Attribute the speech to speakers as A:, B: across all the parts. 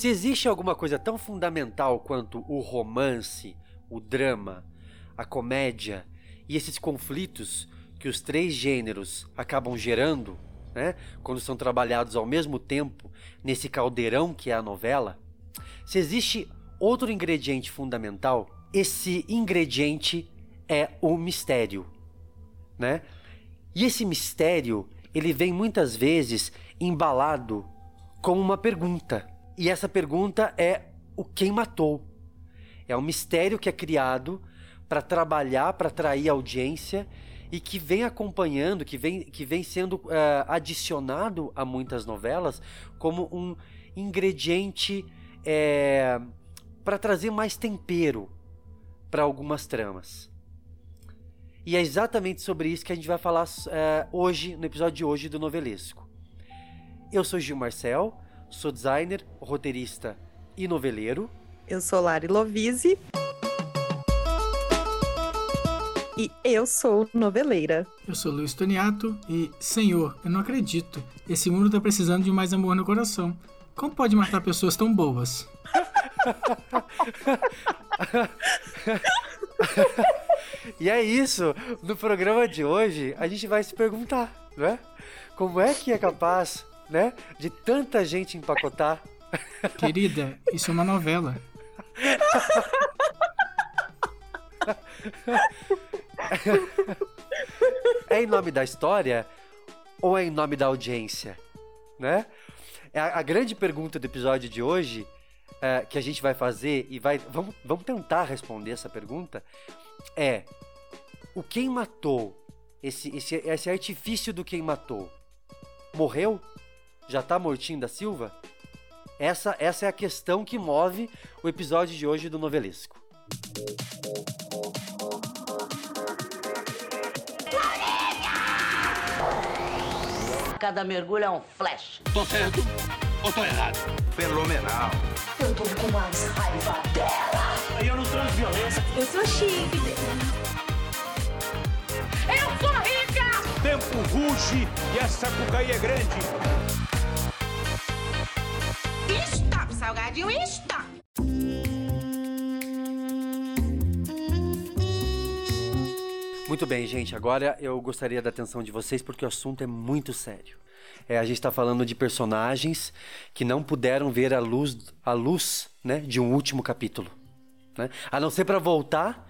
A: Se existe alguma coisa tão fundamental quanto o romance, o drama, a comédia e esses conflitos que os três gêneros acabam gerando, né, quando são trabalhados ao mesmo tempo nesse caldeirão que é a novela, se existe outro ingrediente fundamental, esse ingrediente é o mistério, né? E esse mistério, ele vem muitas vezes embalado com uma pergunta. E essa pergunta é o quem matou. É um mistério que é criado para trabalhar, para atrair audiência e que vem acompanhando, que vem, que vem sendo uh, adicionado a muitas novelas como um ingrediente é, para trazer mais tempero para algumas tramas. E é exatamente sobre isso que a gente vai falar é, hoje, no episódio de hoje do Novelesco. Eu sou Gil Marcel, sou designer, roteirista e noveleiro.
B: Eu sou Lari Lovise. E eu sou noveleira.
C: Eu sou Luiz Toniato e, Senhor, eu não acredito. Esse mundo tá precisando de mais amor no coração. Como pode matar pessoas tão boas?
A: e é isso. No programa de hoje, a gente vai se perguntar, né? Como é que é capaz, né, de tanta gente empacotar?
C: Querida, isso é uma novela.
A: é em nome da história ou é em nome da audiência, né? É a, a grande pergunta do episódio de hoje é, que a gente vai fazer e vai vamos, vamos tentar responder essa pergunta é o quem matou esse, esse, esse artifício do quem matou morreu? Já tá mortinho da Silva? Essa, essa é a questão que move o episódio de hoje do Novelesco.
D: Cada mergulho é um flash.
E: Tô certo ou tô errado?
F: Fenomenal.
G: Eu tô com mais raiva dela.
E: Eu não sou violência.
G: Eu sou chique.
H: Eu sou rica!
E: Tempo ruge e essa cucaí é grande.
H: Stop, salgadinho, stop!
A: Muito bem, gente. Agora eu gostaria da atenção de vocês porque o assunto é muito sério. É, a gente está falando de personagens que não puderam ver a luz, a luz né, de um último capítulo. Né? A não ser para voltar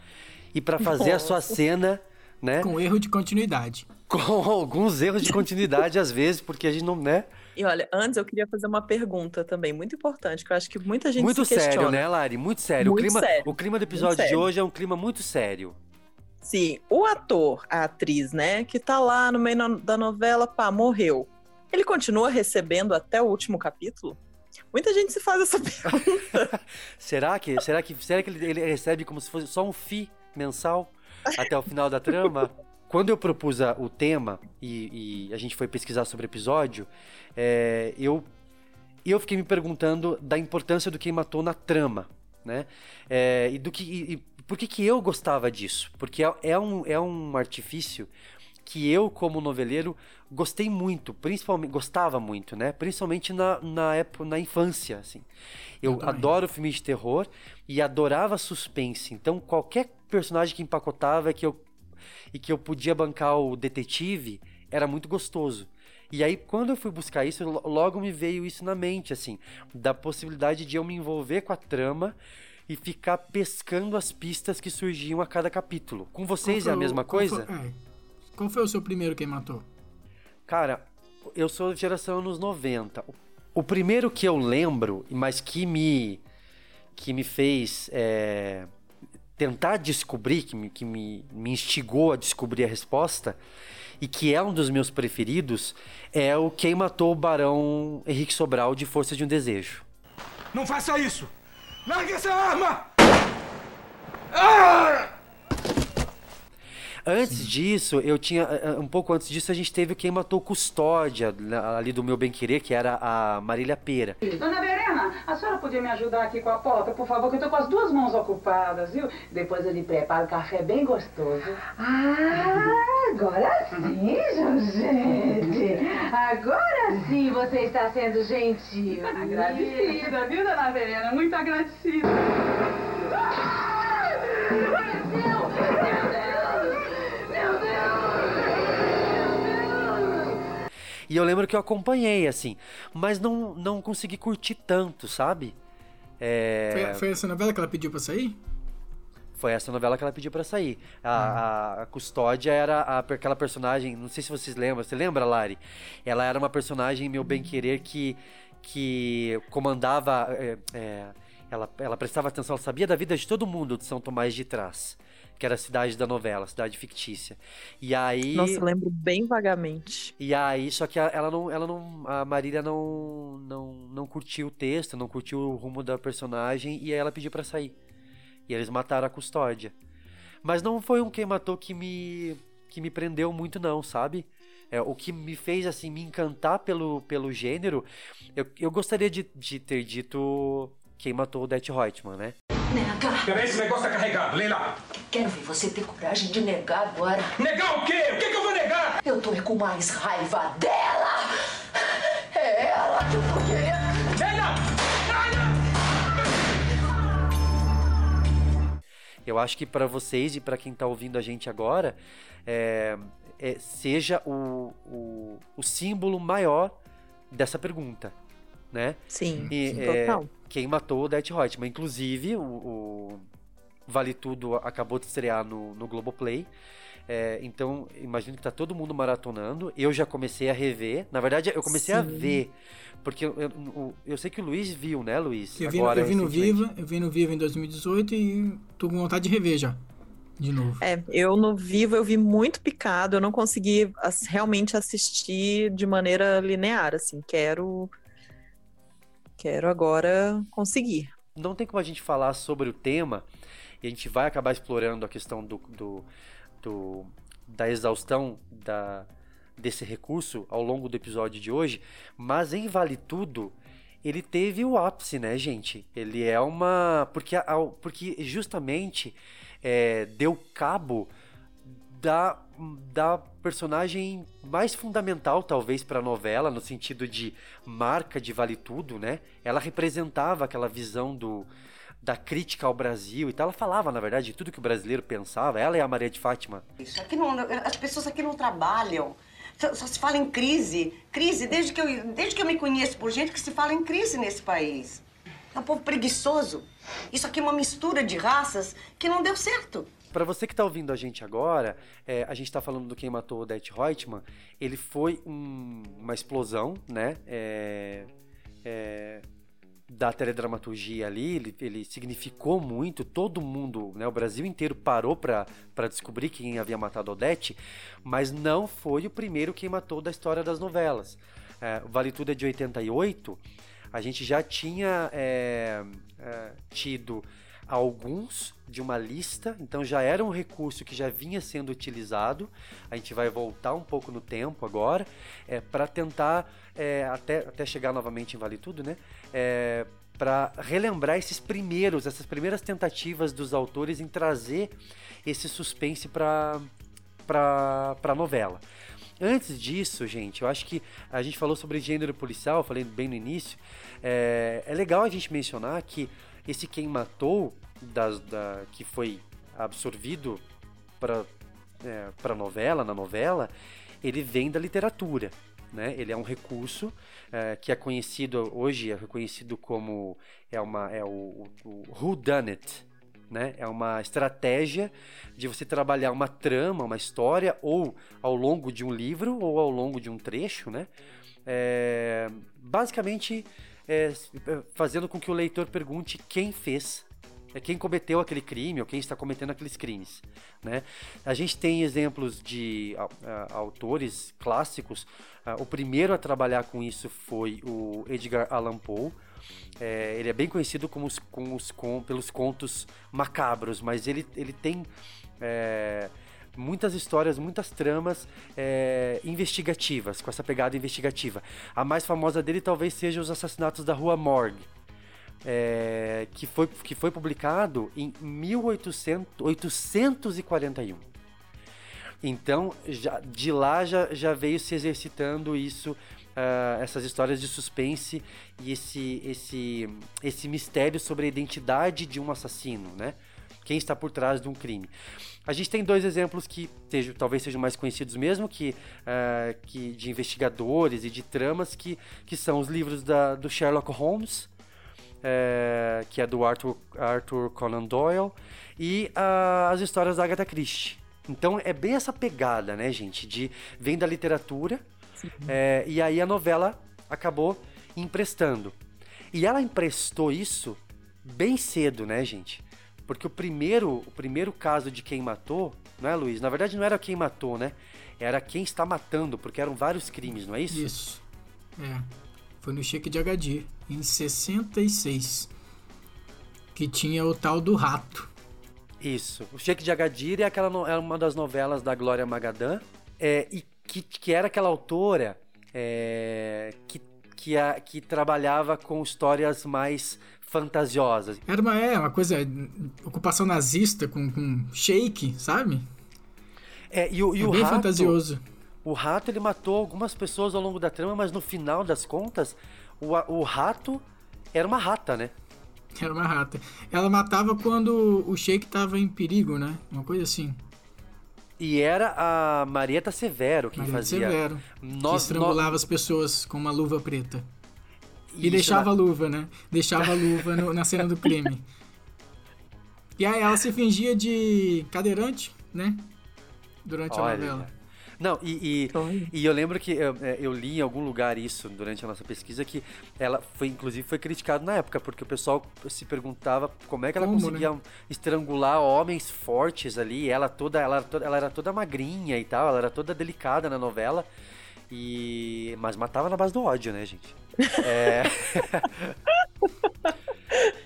A: e para fazer Nossa. a sua cena. Né?
C: Com erro de continuidade.
A: Com alguns erros de continuidade, às vezes, porque a gente não. Né?
B: E olha, antes eu queria fazer uma pergunta também, muito importante, que eu acho que muita gente
A: muito
B: se questiona.
A: Muito sério, né, Lari? Muito sério. Muito o, clima, sério. o clima do episódio de hoje é um clima muito sério.
B: Sim, o ator, a atriz, né, que tá lá no meio da novela, pá, morreu. Ele continua recebendo até o último capítulo? Muita gente se faz essa pergunta.
A: será que, será que, será que ele, ele recebe como se fosse só um FI mensal até o final da trama? Quando eu propus o tema e, e, a gente foi pesquisar sobre o episódio, é, eu, eu fiquei me perguntando da importância do quem matou na trama, né? É, e do que e, por que, que eu gostava disso? Porque é, é, um, é um artifício que eu, como noveleiro, gostei muito, principalmente, gostava muito, né? Principalmente na, na época, na infância, assim. Eu, eu adoro filme de terror e adorava suspense. Então, qualquer personagem que empacotava que eu, e que eu podia bancar o detetive era muito gostoso. E aí, quando eu fui buscar isso, logo me veio isso na mente, assim, da possibilidade de eu me envolver com a trama e ficar pescando as pistas que surgiam a cada capítulo. Com vocês é a mesma
C: qual
A: coisa?
C: Foi, é. Qual foi o seu primeiro quem matou?
A: Cara, eu sou geração anos 90. O primeiro que eu lembro, mas que me que me fez é, tentar descobrir, que, me, que me, me instigou a descobrir a resposta, e que é um dos meus preferidos, é o Quem Matou o Barão Henrique Sobral de Força de um Desejo.
E: Não faça isso! Largue essa arma! Ah!
A: Antes disso, eu tinha. eh, Um pouco antes disso, a gente teve quem matou custódia ali do meu bem querer, que era a Marília Pera.
F: Dona Verena, a senhora podia me ajudar aqui com a porta, por favor, que eu tô com as duas mãos ocupadas, viu? Depois eu lhe preparo café bem gostoso.
H: Ah, agora sim, Jorgette. Agora sim você está sendo gentil.
F: Agradecida, viu, dona Verena? Muito agradecida.
A: E eu lembro que eu acompanhei, assim, mas não, não consegui curtir tanto, sabe? É,
C: Foi, foi essa novela que ela pediu pra sair?
A: Foi essa novela que ela pediu pra sair. A, a- a Custódia era a- aquela personagem, não sei se vocês lembram, você lembra, Lari? Ela era uma personagem, meu bem querer, que, que comandava. é, é, ela, ela prestava atenção, ela sabia da vida de todo mundo de São Tomás de Trás, que era a cidade da novela, cidade fictícia. E aí.
B: Nossa, lembro bem vagamente.
A: E aí, só que a- ela não, ela não, a Marília não, não, não curtiu o texto, não curtiu o rumo da personagem e aí ela pediu pra sair. E eles mataram a custódia. Mas não foi um quem matou que me, que me prendeu muito não, sabe? É, o que me fez assim me encantar pelo, pelo gênero, eu, eu gostaria de, de ter dito quem matou o Det Reutemann, né?
G: Nega,
E: Peraí, esse negócio tá carregado. Leila.
G: quero ver você ter coragem de negar agora.
E: Negar o quê? O que, que eu vou negar?
G: Eu tô com mais raiva dela. É ela que eu tô querendo.
E: Leila! Leila!
A: Eu acho que pra vocês e pra quem tá ouvindo a gente agora, é, é, seja o, o, o símbolo maior dessa pergunta, né?
B: Sim,
A: E,
B: sim,
A: é,
B: total.
A: Quem matou o Det Reutemann. Inclusive, o, o Vale Tudo acabou de estrear no, no Globoplay. É, então, imagino que tá todo mundo maratonando. Eu já comecei a rever. Na verdade, eu comecei a
B: Sim.
A: ver. Porque eu, eu, eu sei que o Luiz viu, né, Luiz?
C: Eu vi,
A: Agora,
C: eu vi no. Viva, eu vi no Viva em 2018 e tô com vontade de rever já. De novo.
B: É, eu no vivo eu vi muito picado, eu não consegui as- realmente assistir de maneira linear, assim, quero quero agora conseguir.
A: não tem como a gente falar sobre o tema e a gente vai acabar explorando a questão do, do, do- da exaustão da, desse recurso ao longo do episódio de hoje, mas em Vale Tudo ele teve o ápice, né, gente? Ele é uma. Porque, porque justamente é, deu cabo da, da personagem mais fundamental, talvez, para a novela, no sentido de marca de Vale Tudo, né? Ela representava aquela visão do, da crítica ao Brasil e tal. Ela falava, na verdade, de tudo que o brasileiro pensava. Ela é a Maria de Fátima.
I: Isso aqui não, as pessoas aqui não trabalham. Só, só se fala em crise. Crise, desde que, eu, desde que eu me conheço por gente que se fala em crise nesse país. É um povo preguiçoso. Isso aqui é uma mistura de raças que não deu certo.
A: Para você que tá ouvindo a gente agora, é, a gente tá falando do Quem Matou o Det Reutemann. Ele foi um- uma explosão, né? É, é, da teledramaturgia ali, ele, ele significou muito, todo mundo, né, o Brasil inteiro parou para descobrir quem havia matado Odete, mas não foi o primeiro quem matou da história das novelas. É, Vale Tudo é de 88, a gente já tinha é, é, tido alguns de uma lista, então já era um recurso que já vinha sendo utilizado. A gente vai voltar um pouco no tempo agora, é, para tentar, é, até, até chegar novamente em Vale Tudo, né? É, para relembrar esses primeiros, essas primeiras tentativas dos autores em trazer esse suspense para para novela. Antes disso, gente, eu acho que a gente falou sobre gênero policial, falei bem no início. É, é legal a gente mencionar que esse quem matou, das, da, que foi absorvido para é, para novela, na novela, ele vem da literatura. Né? Ele é um recurso é, que é conhecido hoje é reconhecido como é uma é o, o, o it, né? É uma estratégia de você trabalhar uma trama, uma história, ou ao longo de um livro, ou ao longo de um trecho, né? É, basicamente, é, fazendo com que o leitor pergunte quem fez, é quem cometeu aquele crime, ou quem está cometendo aqueles crimes, né? A gente tem exemplos de autores clássicos. A, o primeiro a trabalhar com isso foi o Edgar Allan Poe. É, ele é bem conhecido como os, com os, com, pelos contos macabros, mas ele, ele tem é, muitas histórias, muitas tramas é, investigativas, com essa pegada investigativa. A mais famosa dele talvez seja Os Assassinatos da Rua Morgue, é, que, foi, que foi publicado em 1841. Então, já, de lá já, já veio se exercitando isso, uh, essas histórias de suspense e esse, esse, esse mistério sobre a identidade de um assassino, né? Quem está por trás de um crime. A gente tem dois exemplos que sejam, talvez sejam mais conhecidos mesmo, que, uh, que de investigadores e de tramas, que, que são os livros da, do Sherlock Holmes, é, que é do Arthur, Arthur Conan Doyle, e uh, as histórias da Agatha Christie. Então é bem essa pegada, né, gente? De vem da literatura é, e aí a novela acabou emprestando. E ela emprestou isso bem cedo, né, gente? Porque o primeiro, o primeiro caso de quem matou, não é, Luiz? Na verdade não era quem matou, né? Era quem está matando, porque eram vários crimes, não é isso?
C: Isso. É. Foi no Cheque de Agadir, em 66. Que tinha o tal do rato.
A: Isso. O Cheque de Agadir é, aquela é uma das novelas da Glória Magadã. É, e que, que era aquela autora é, que, que, a, que trabalhava com histórias mais fantasiosas.
C: Era uma, é, uma coisa. Ocupação nazista com, com shake, sabe?
A: É, e o, e
C: é
A: o
C: bem
A: rato,
C: fantasioso.
A: O rato ele matou algumas pessoas ao longo da trama, mas no final das contas, o, o rato era uma rata, né?
C: Era uma rata. Ela matava quando o Sheik estava em perigo, né? Uma coisa assim.
A: E era a Marieta Severo quem
C: Marieta
A: fazia.
C: Severo.
A: Nós-
C: que estrangulava as pessoas com uma luva preta. E deixava a luva, né? Deixava a luva no- na cena do crime. E aí ela se fingia de cadeirante, né? Durante a
A: Olha.
C: novela.
A: Não, e, e, e eu lembro que eu, é, eu li em algum lugar isso durante a nossa pesquisa que ela foi, inclusive, foi criticado na época, porque o pessoal se perguntava como é que ela
C: Como,
A: conseguia estrangular homens fortes ali. Ela toda, ela, ela era toda magrinha e tal, ela era toda delicada na novela. E. Mas matava na base do ódio, né, gente? É.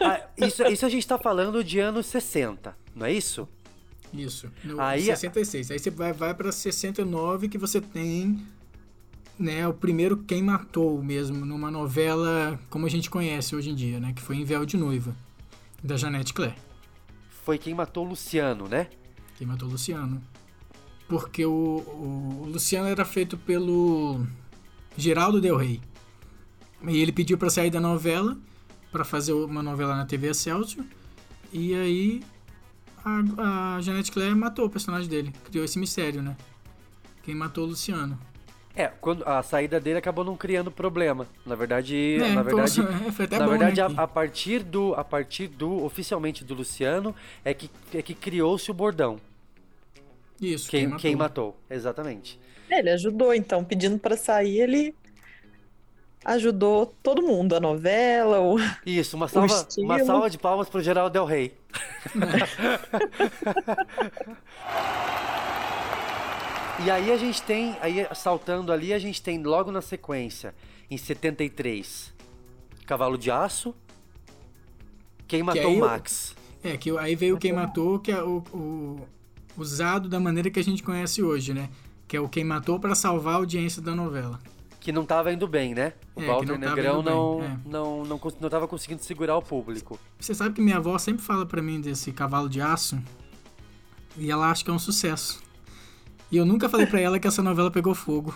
A: Ah, isso, isso a gente tá falando de anos 60, não é isso?
C: Isso. No
A: Aí-
C: 66. Aí você vai, vai pra 69 que você tem né, o primeiro Quem Matou mesmo, numa novela como a gente conhece hoje em dia, né? Que foi Em Véu de Noiva, da Janete Claire.
A: Foi quem matou o Luciano, né?
C: Quem matou o Luciano. Porque o, o Luciano era feito pelo Geraldo Del Rey. E ele pediu pra sair da novela, pra fazer uma novela na TV Excelsior. E aí a, a Claire matou o personagem dele. Criou esse mistério, né? Quem matou o Luciano.
A: É, quando a saída dele acabou não criando problema. Na verdade,
C: É,
A: na verdade,
C: é, foi até
A: na
C: bom,
A: verdade
C: né,
A: a, a partir do a partir do oficialmente do Luciano é que é que criou-se o bordão.
C: Isso,
A: Quem,
C: quem,
A: quem
C: matou.
A: matou, exatamente.
B: Ele ajudou, então, pedindo pra sair, ele ajudou todo mundo, a novela, o...
A: Isso, uma salva, uma salva de palmas pro Geraldo Del Rey. e aí a gente tem, aí saltando ali, a gente tem logo na sequência, em 73, Cavalo de Aço, Quem Matou o- Max.
C: É, que aí veio quem matou, que é o, o- usado da maneira que a gente conhece hoje, né? Que é o quem matou pra salvar a audiência da novela.
A: Que não tava indo bem, né? O
C: É,
A: Walter
C: não
A: Negrão
C: bem,
A: não,
C: é.
A: não, não, cons- não tava conseguindo segurar o público.
C: Você sabe que minha avó sempre fala pra mim desse cavalo de aço e ela acha que é um sucesso. E eu nunca falei pra ela que essa novela pegou fogo.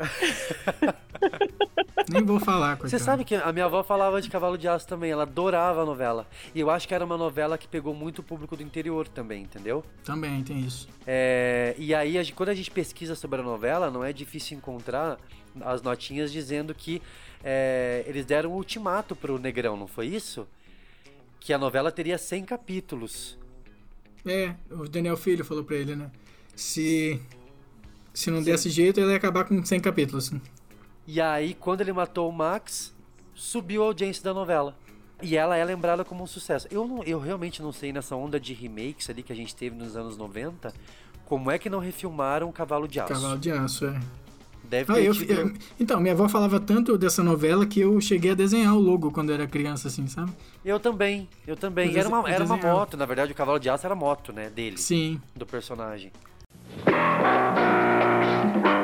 C: Nem vou falar, coitada.
A: Você sabe que a minha avó falava de Cavalo de Aço também, ela adorava a novela. E eu acho que era uma novela que pegou muito o público do interior também, entendeu?
C: Também tem isso.
A: É, e aí, a gente- quando a gente pesquisa sobre a novela, não é difícil encontrar as notinhas dizendo que é, eles deram um ultimato pro Negrão, não foi isso? Que a novela teria 100 capítulos.
C: É, o Daniel Filho falou pra ele, né? Se, se não desse jeito, ele ia acabar com 100 capítulos.
A: E aí, quando ele matou o Max, subiu a audiência da novela. E ela é lembrada como um sucesso. Eu, não, eu realmente não sei nessa onda de remakes ali que a gente teve nos anos 90, como é que não refilmaram Cavalo de Aço.
C: Cavalo de aço, é.
A: Deve
C: Ah,
A: ter
C: eu-
A: tido-
C: eu- então, minha avó falava tanto dessa novela que eu cheguei a desenhar o logo quando era criança, assim, sabe?
A: Eu também, eu também.
C: Eu
A: era uma, era uma moto, na verdade o cavalo de aço era a moto, né, dele,
C: Sim.
A: do personagem.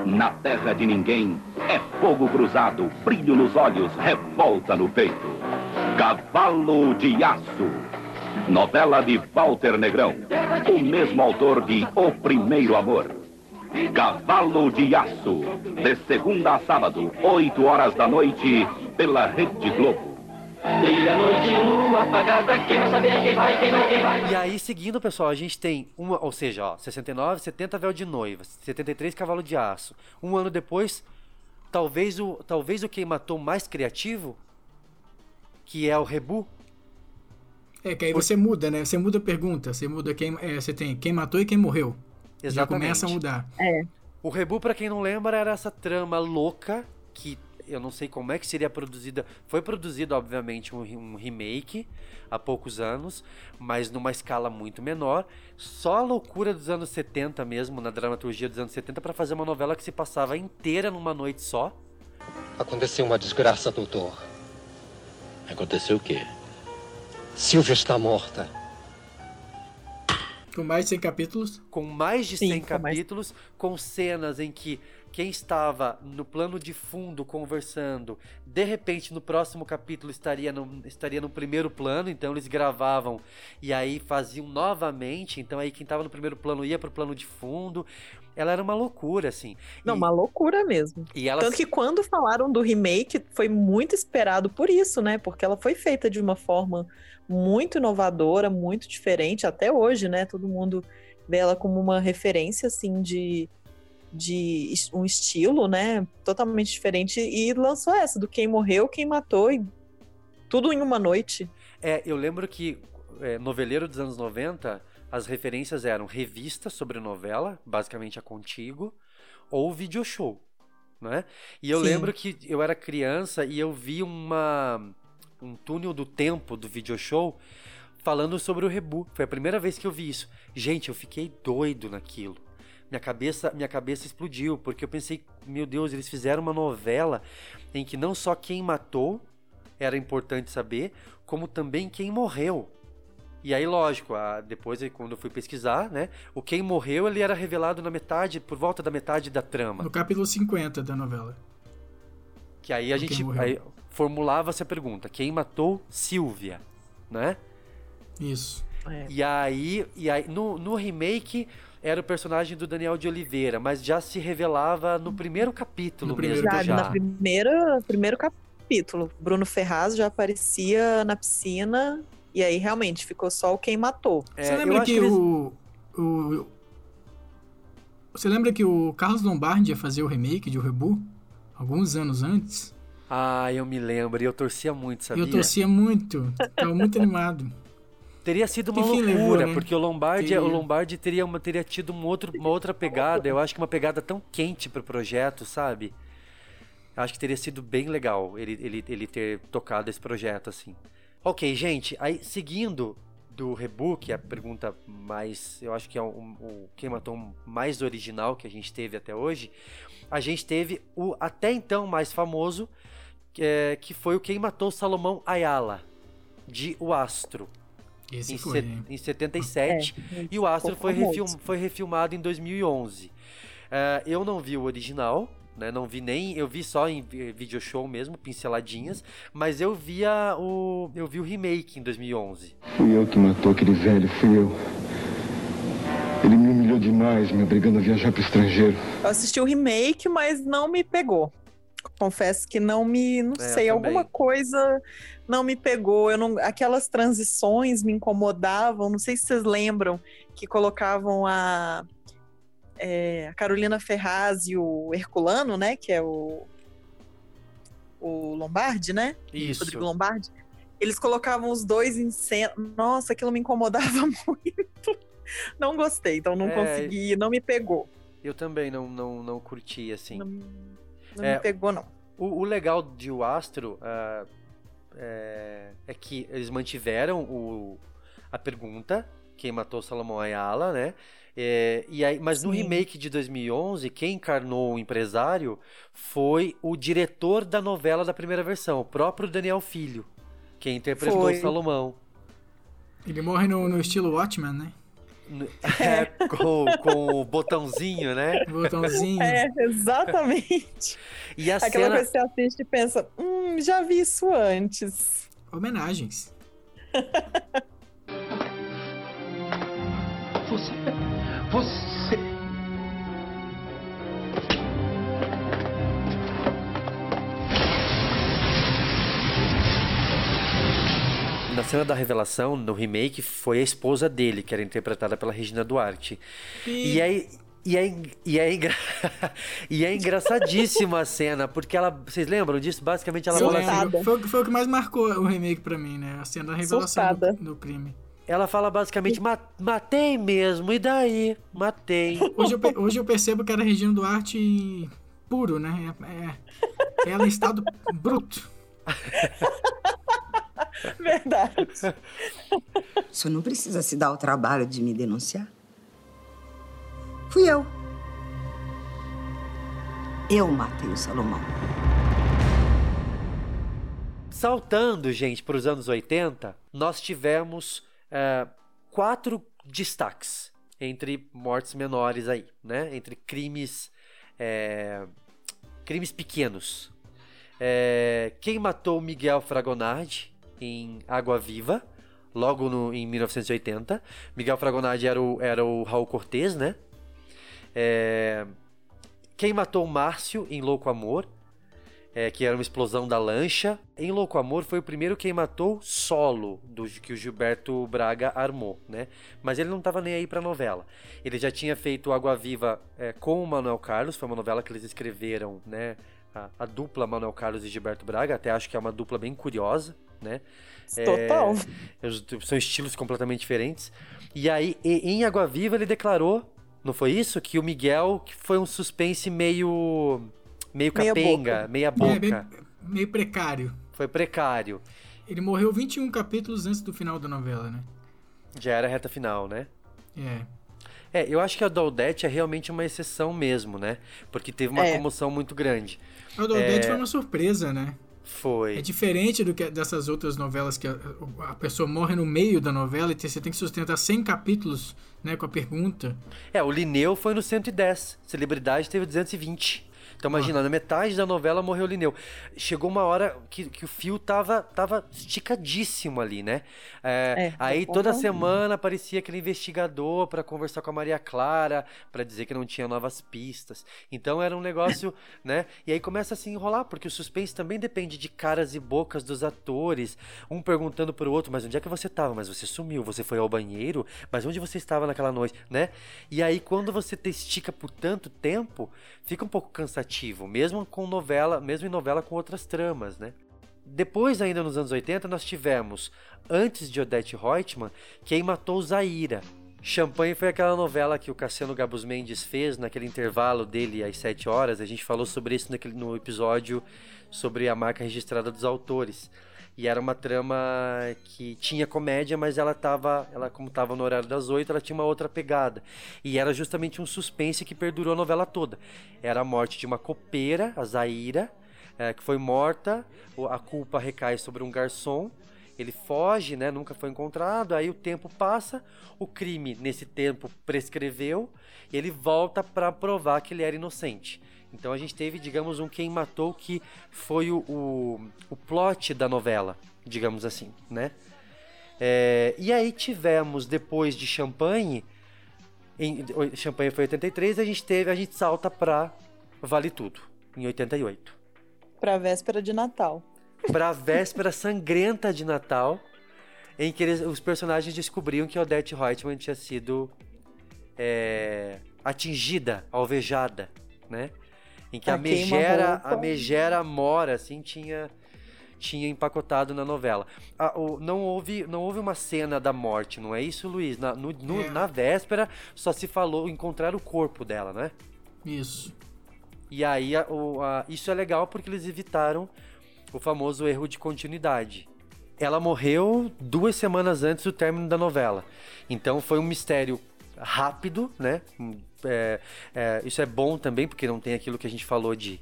J: Na terra de ninguém é fogo cruzado, brilho nos olhos, revolta no peito. Cavalo de Aço. Novela de Walter Negrão. O mesmo autor de O Primeiro Amor. Cavalo de Aço. De segunda a sábado, 8 horas da noite, pela Rede Globo.
A: E aí, seguindo, pessoal, a gente tem uma, ou seja, ó, 69, 70 véu de noiva, 73 cavalo de aço. Um ano depois, talvez o, talvez o quem matou mais criativo, que é o Rebu.
C: É, que aí você muda, né? Você muda a pergunta, você muda quem. é, você tem quem matou e quem morreu. Já
A: Exatamente.
C: começa a mudar.
B: É.
A: O Rebu, pra quem não lembra, era essa trama louca que eu não sei como é que seria produzida. Foi produzido, obviamente, um, um remake há poucos anos, mas numa escala muito menor. Só a loucura dos anos 70 mesmo, na dramaturgia dos anos 70, pra fazer uma novela que se passava inteira numa noite só.
K: Aconteceu uma desgraça, doutor.
L: Aconteceu o quê?
K: Silvia está morta.
C: Com mais de 100 capítulos.
A: com mais de
C: Sim,
A: 100
C: com mais-
A: capítulos, com cenas em que quem estava no plano de fundo conversando, de repente no próximo capítulo estaria no, estaria no primeiro plano, então eles gravavam e aí faziam novamente, então aí quem estava no primeiro plano ia pro plano de fundo. Ela era uma loucura, assim.
B: Não, uma loucura mesmo.
A: E ela
B: Tanto que quando falaram do remake, foi muito esperado por isso, né? Porque ela foi feita de uma forma muito inovadora, muito diferente, até hoje, né? Todo mundo vê ela como uma referência, assim, de, de um estilo, né? Totalmente diferente. E lançou essa, do quem morreu, quem matou, e tudo em uma noite.
A: É, eu lembro que é, noveleiro dos anos 90, as referências eram revista sobre novela, basicamente a Contigo, ou video show, né? E eu
M: Sim.
A: lembro que eu era criança e eu vi uma um túnel do tempo do video show falando sobre o Rebu. Foi a primeira vez que eu vi isso. Gente, eu fiquei doido naquilo. Minha cabeça, minha cabeça explodiu, porque eu pensei, meu Deus, eles fizeram uma novela em que não só quem matou era importante saber, como também quem morreu. E aí, lógico, a- depois aí, quando eu fui pesquisar, né, o quem morreu ele era revelado na metade, por volta da metade da trama.
C: No capítulo 50 da novela.
A: Que aí a
C: O
A: gente formulava-se a pergunta: quem matou Silvia, né?
C: Isso.
A: E aí, e aí no, no remake era o personagem do Daniel de Oliveira, mas já se revelava no primeiro capítulo mesmo
B: já,
A: já.
B: na primeira, primeiro capítulo, Bruno Ferraz já aparecia na piscina e aí realmente ficou só o quem matou.
C: Você lembra que, o, o. Você lembra que o Carlos Lombardi ia fazer o remake de O Rebu? Alguns anos antes?
A: Ah, eu me lembro, e eu torcia muito, sabia?
C: Eu torcia muito. Tava muito animado.
A: Teria sido uma
C: Enfim,
A: loucura,
C: né?
A: porque o Lombardi,
C: Teria.
A: o Lombardi teria, uma, teria tido um outro, uma outra pegada, eu acho que uma pegada tão quente pro projeto, sabe? Acho que teria sido bem legal ele, ele, ele ter tocado esse projeto, assim. Ok, gente, aí seguindo do rebook, a pergunta mais, eu acho que é o, o quem matou mais original que a gente teve até hoje, a gente teve o até então mais famoso, que, é, que foi o Quem Matou Salomão Ayala, de O Astro.
C: Esse
A: em,
C: foi,
A: se-
C: hein?
A: em 77.
C: É,
A: e o Astro foi, refilm- foi refilmado em 2011. Eh, eu não vi o original, né? Não vi nem. Eu vi só em vi- video show mesmo, pinceladinhas. Mas eu via o. Eu vi o remake em 2011.
N: Fui eu que matou aquele velho, fui eu. Ele me humilhou demais, me obrigando a viajar pro estrangeiro.
B: Eu assisti o remake, mas não me pegou. Confesso que não me, não
A: É,
B: sei, alguma coisa não me pegou. Eu não, aquelas transições me incomodavam. Não sei se vocês lembram que colocavam a, é, a Carolina Ferraz e o Herculano, né? Que é o o Lombardi, né?
A: Isso.
B: Rodrigo Lombardi. Eles colocavam os dois em cena. Nossa, aquilo me incomodava muito. Não gostei, então não
A: É.
B: consegui, não me pegou.
A: Eu também não, não, não curti, assim.
B: Não, não
A: É,
B: me pegou, não.
A: O, o legal de O Astro ah, é, é que eles mantiveram o, a pergunta, quem matou Salomão Ayala, né? É, e aí, mas no
B: Sim.
A: remake de 2011, quem encarnou o empresário foi o diretor da novela da primeira versão, o próprio Daniel Filho, quem interpretou
C: Foi.
A: o Salomão.
C: Ele morre no, no estilo Watchmen, né?
A: É, com, com o botãozinho, né?
C: Botãozinho.
B: É, exatamente.
A: E a
B: Aquela
A: cena.
B: coisa que você assiste e pensa, hum, já vi isso antes.
C: Homenagens.
E: Você. Você.
A: Na cena da revelação, no remake, foi a esposa dele, que era interpretada pela Regina Duarte. E, aí. E é, e, é engra... e é engraçadíssima a cena, porque ela. Vocês lembram disso? Basicamente ela fala assim.
C: Foi, o que- foi o que mais marcou o remake pra mim, né? A cena da revelação do, do crime.
A: Ela fala basicamente: "Ma- matei mesmo, e daí? Matei.
C: Hoje eu, hoje eu percebo que era Regina Duarte puro, né? É, é- ela em estado bruto.
B: Verdade.
M: O senhor não precisa se dar o trabalho de me denunciar. Fui eu. Eu matei o Salomão.
A: Saltando, gente, para os anos 80, nós tivemos é, quatro destaques entre mortes menores aí, né? Entre crimes, é, crimes pequenos. É, quem matou Miguel Fragonardi em Água Viva, logo no, em 1980. Miguel Fragonardi era o, era o Raul Cortez, né? É, quem matou Márcio em Louco Amor, é, que era uma explosão da lancha. Em Louco Amor foi o primeiro quem matou solo do que o Gilberto Braga armou, né? Mas ele não estava nem aí para novela. Ele já tinha feito Água Viva é, com o Manuel Carlos, foi uma novela que eles escreveram, né? A, a dupla Manuel Carlos e Gilberto Braga, até acho que é uma dupla bem curiosa, né?
B: Total.
A: É, são estilos completamente diferentes. E aí, em Água Viva, ele declarou, não foi isso? Que o Miguel que foi um suspense meio. meio
B: Meia
A: capenga,
B: boca.
A: meia
C: É,
A: boca.
C: bem- meio precário.
A: Foi precário.
C: Ele morreu 21 capítulos antes do final da novela, né?
A: Já era a reta final, né?
C: É.
A: É, eu acho que a da Odete é realmente uma exceção mesmo, né? Porque teve uma
C: É.
A: comoção muito grande.
C: A do Odete
A: É,
C: foi uma surpresa, né?
A: Foi.
C: É diferente do que dessas outras novelas que a, a pessoa morre no meio da novela e você tem que sustentar 100 capítulos, né, com a pergunta.
A: É, o Lineu foi no 110. Celebridade teve 220. Então imagina, na metade da novela morreu o Lineu. Chegou uma hora que, que o fio tava, tava esticadíssimo ali, né? É,
B: É,
A: aí toda semana aparecia aquele investigador pra conversar com a Maria Clara, pra dizer que não tinha novas pistas. Então era um negócio, né? E aí começa a se enrolar, porque o suspense também depende de caras e bocas dos atores, um perguntando pro outro, mas onde é que você tava? Mas você sumiu, você foi ao banheiro? Mas onde você estava naquela noite, né? E aí quando você te estica por tanto tempo, fica um pouco cansativo, mesmo com novela, mesmo em novela com outras tramas, né? Depois, ainda nos anos 80, nós tivemos, antes de Odete Reutemann, Quem Matou Zaira. Champanhe foi aquela novela que o Cassiano Gabus Mendes fez naquele intervalo dele às 7 horas. A gente falou sobre isso naquele, no episódio sobre a marca registrada dos autores. E era uma trama que tinha comédia, mas ela tava, ela como estava no horário das 8, ela tinha uma outra pegada. E era justamente um suspense que perdurou a novela toda. Era a morte de uma copeira, a Zaira, é, que foi morta, a culpa recai sobre um garçom. Ele foge, né? Nunca foi encontrado. Aí o tempo passa, o crime nesse tempo prescreveu, ele volta para provar que ele era inocente. Então a gente teve, digamos, um quem matou que foi o, o, o plot da novela, digamos assim, né? É, e aí tivemos depois de Champagne, em, Champagne foi 83, a gente teve, a gente salta pra Vale Tudo, em 88
B: Pra véspera de Natal.
A: pra véspera sangrenta de Natal, em que eles- os personagens descobriam que Odette Reutemann tinha sido é, atingida, alvejada, né? Em que a,
B: A queima
A: megera, a megera mora, assim, tinha tinha empacotado na novela. Ah, o- não, houve, não houve uma cena da morte, não é isso, Luiz? Na, no- no-
C: É.
A: na véspera só se falou encontrar o corpo dela, né?
C: Isso.
A: E aí, a- o- a- isso é legal porque eles evitaram o famoso erro de continuidade. Ela morreu duas semanas antes do término da novela. Então foi um mistério rápido, né? Hum, é- é, isso é bom também, porque não tem aquilo que a gente falou de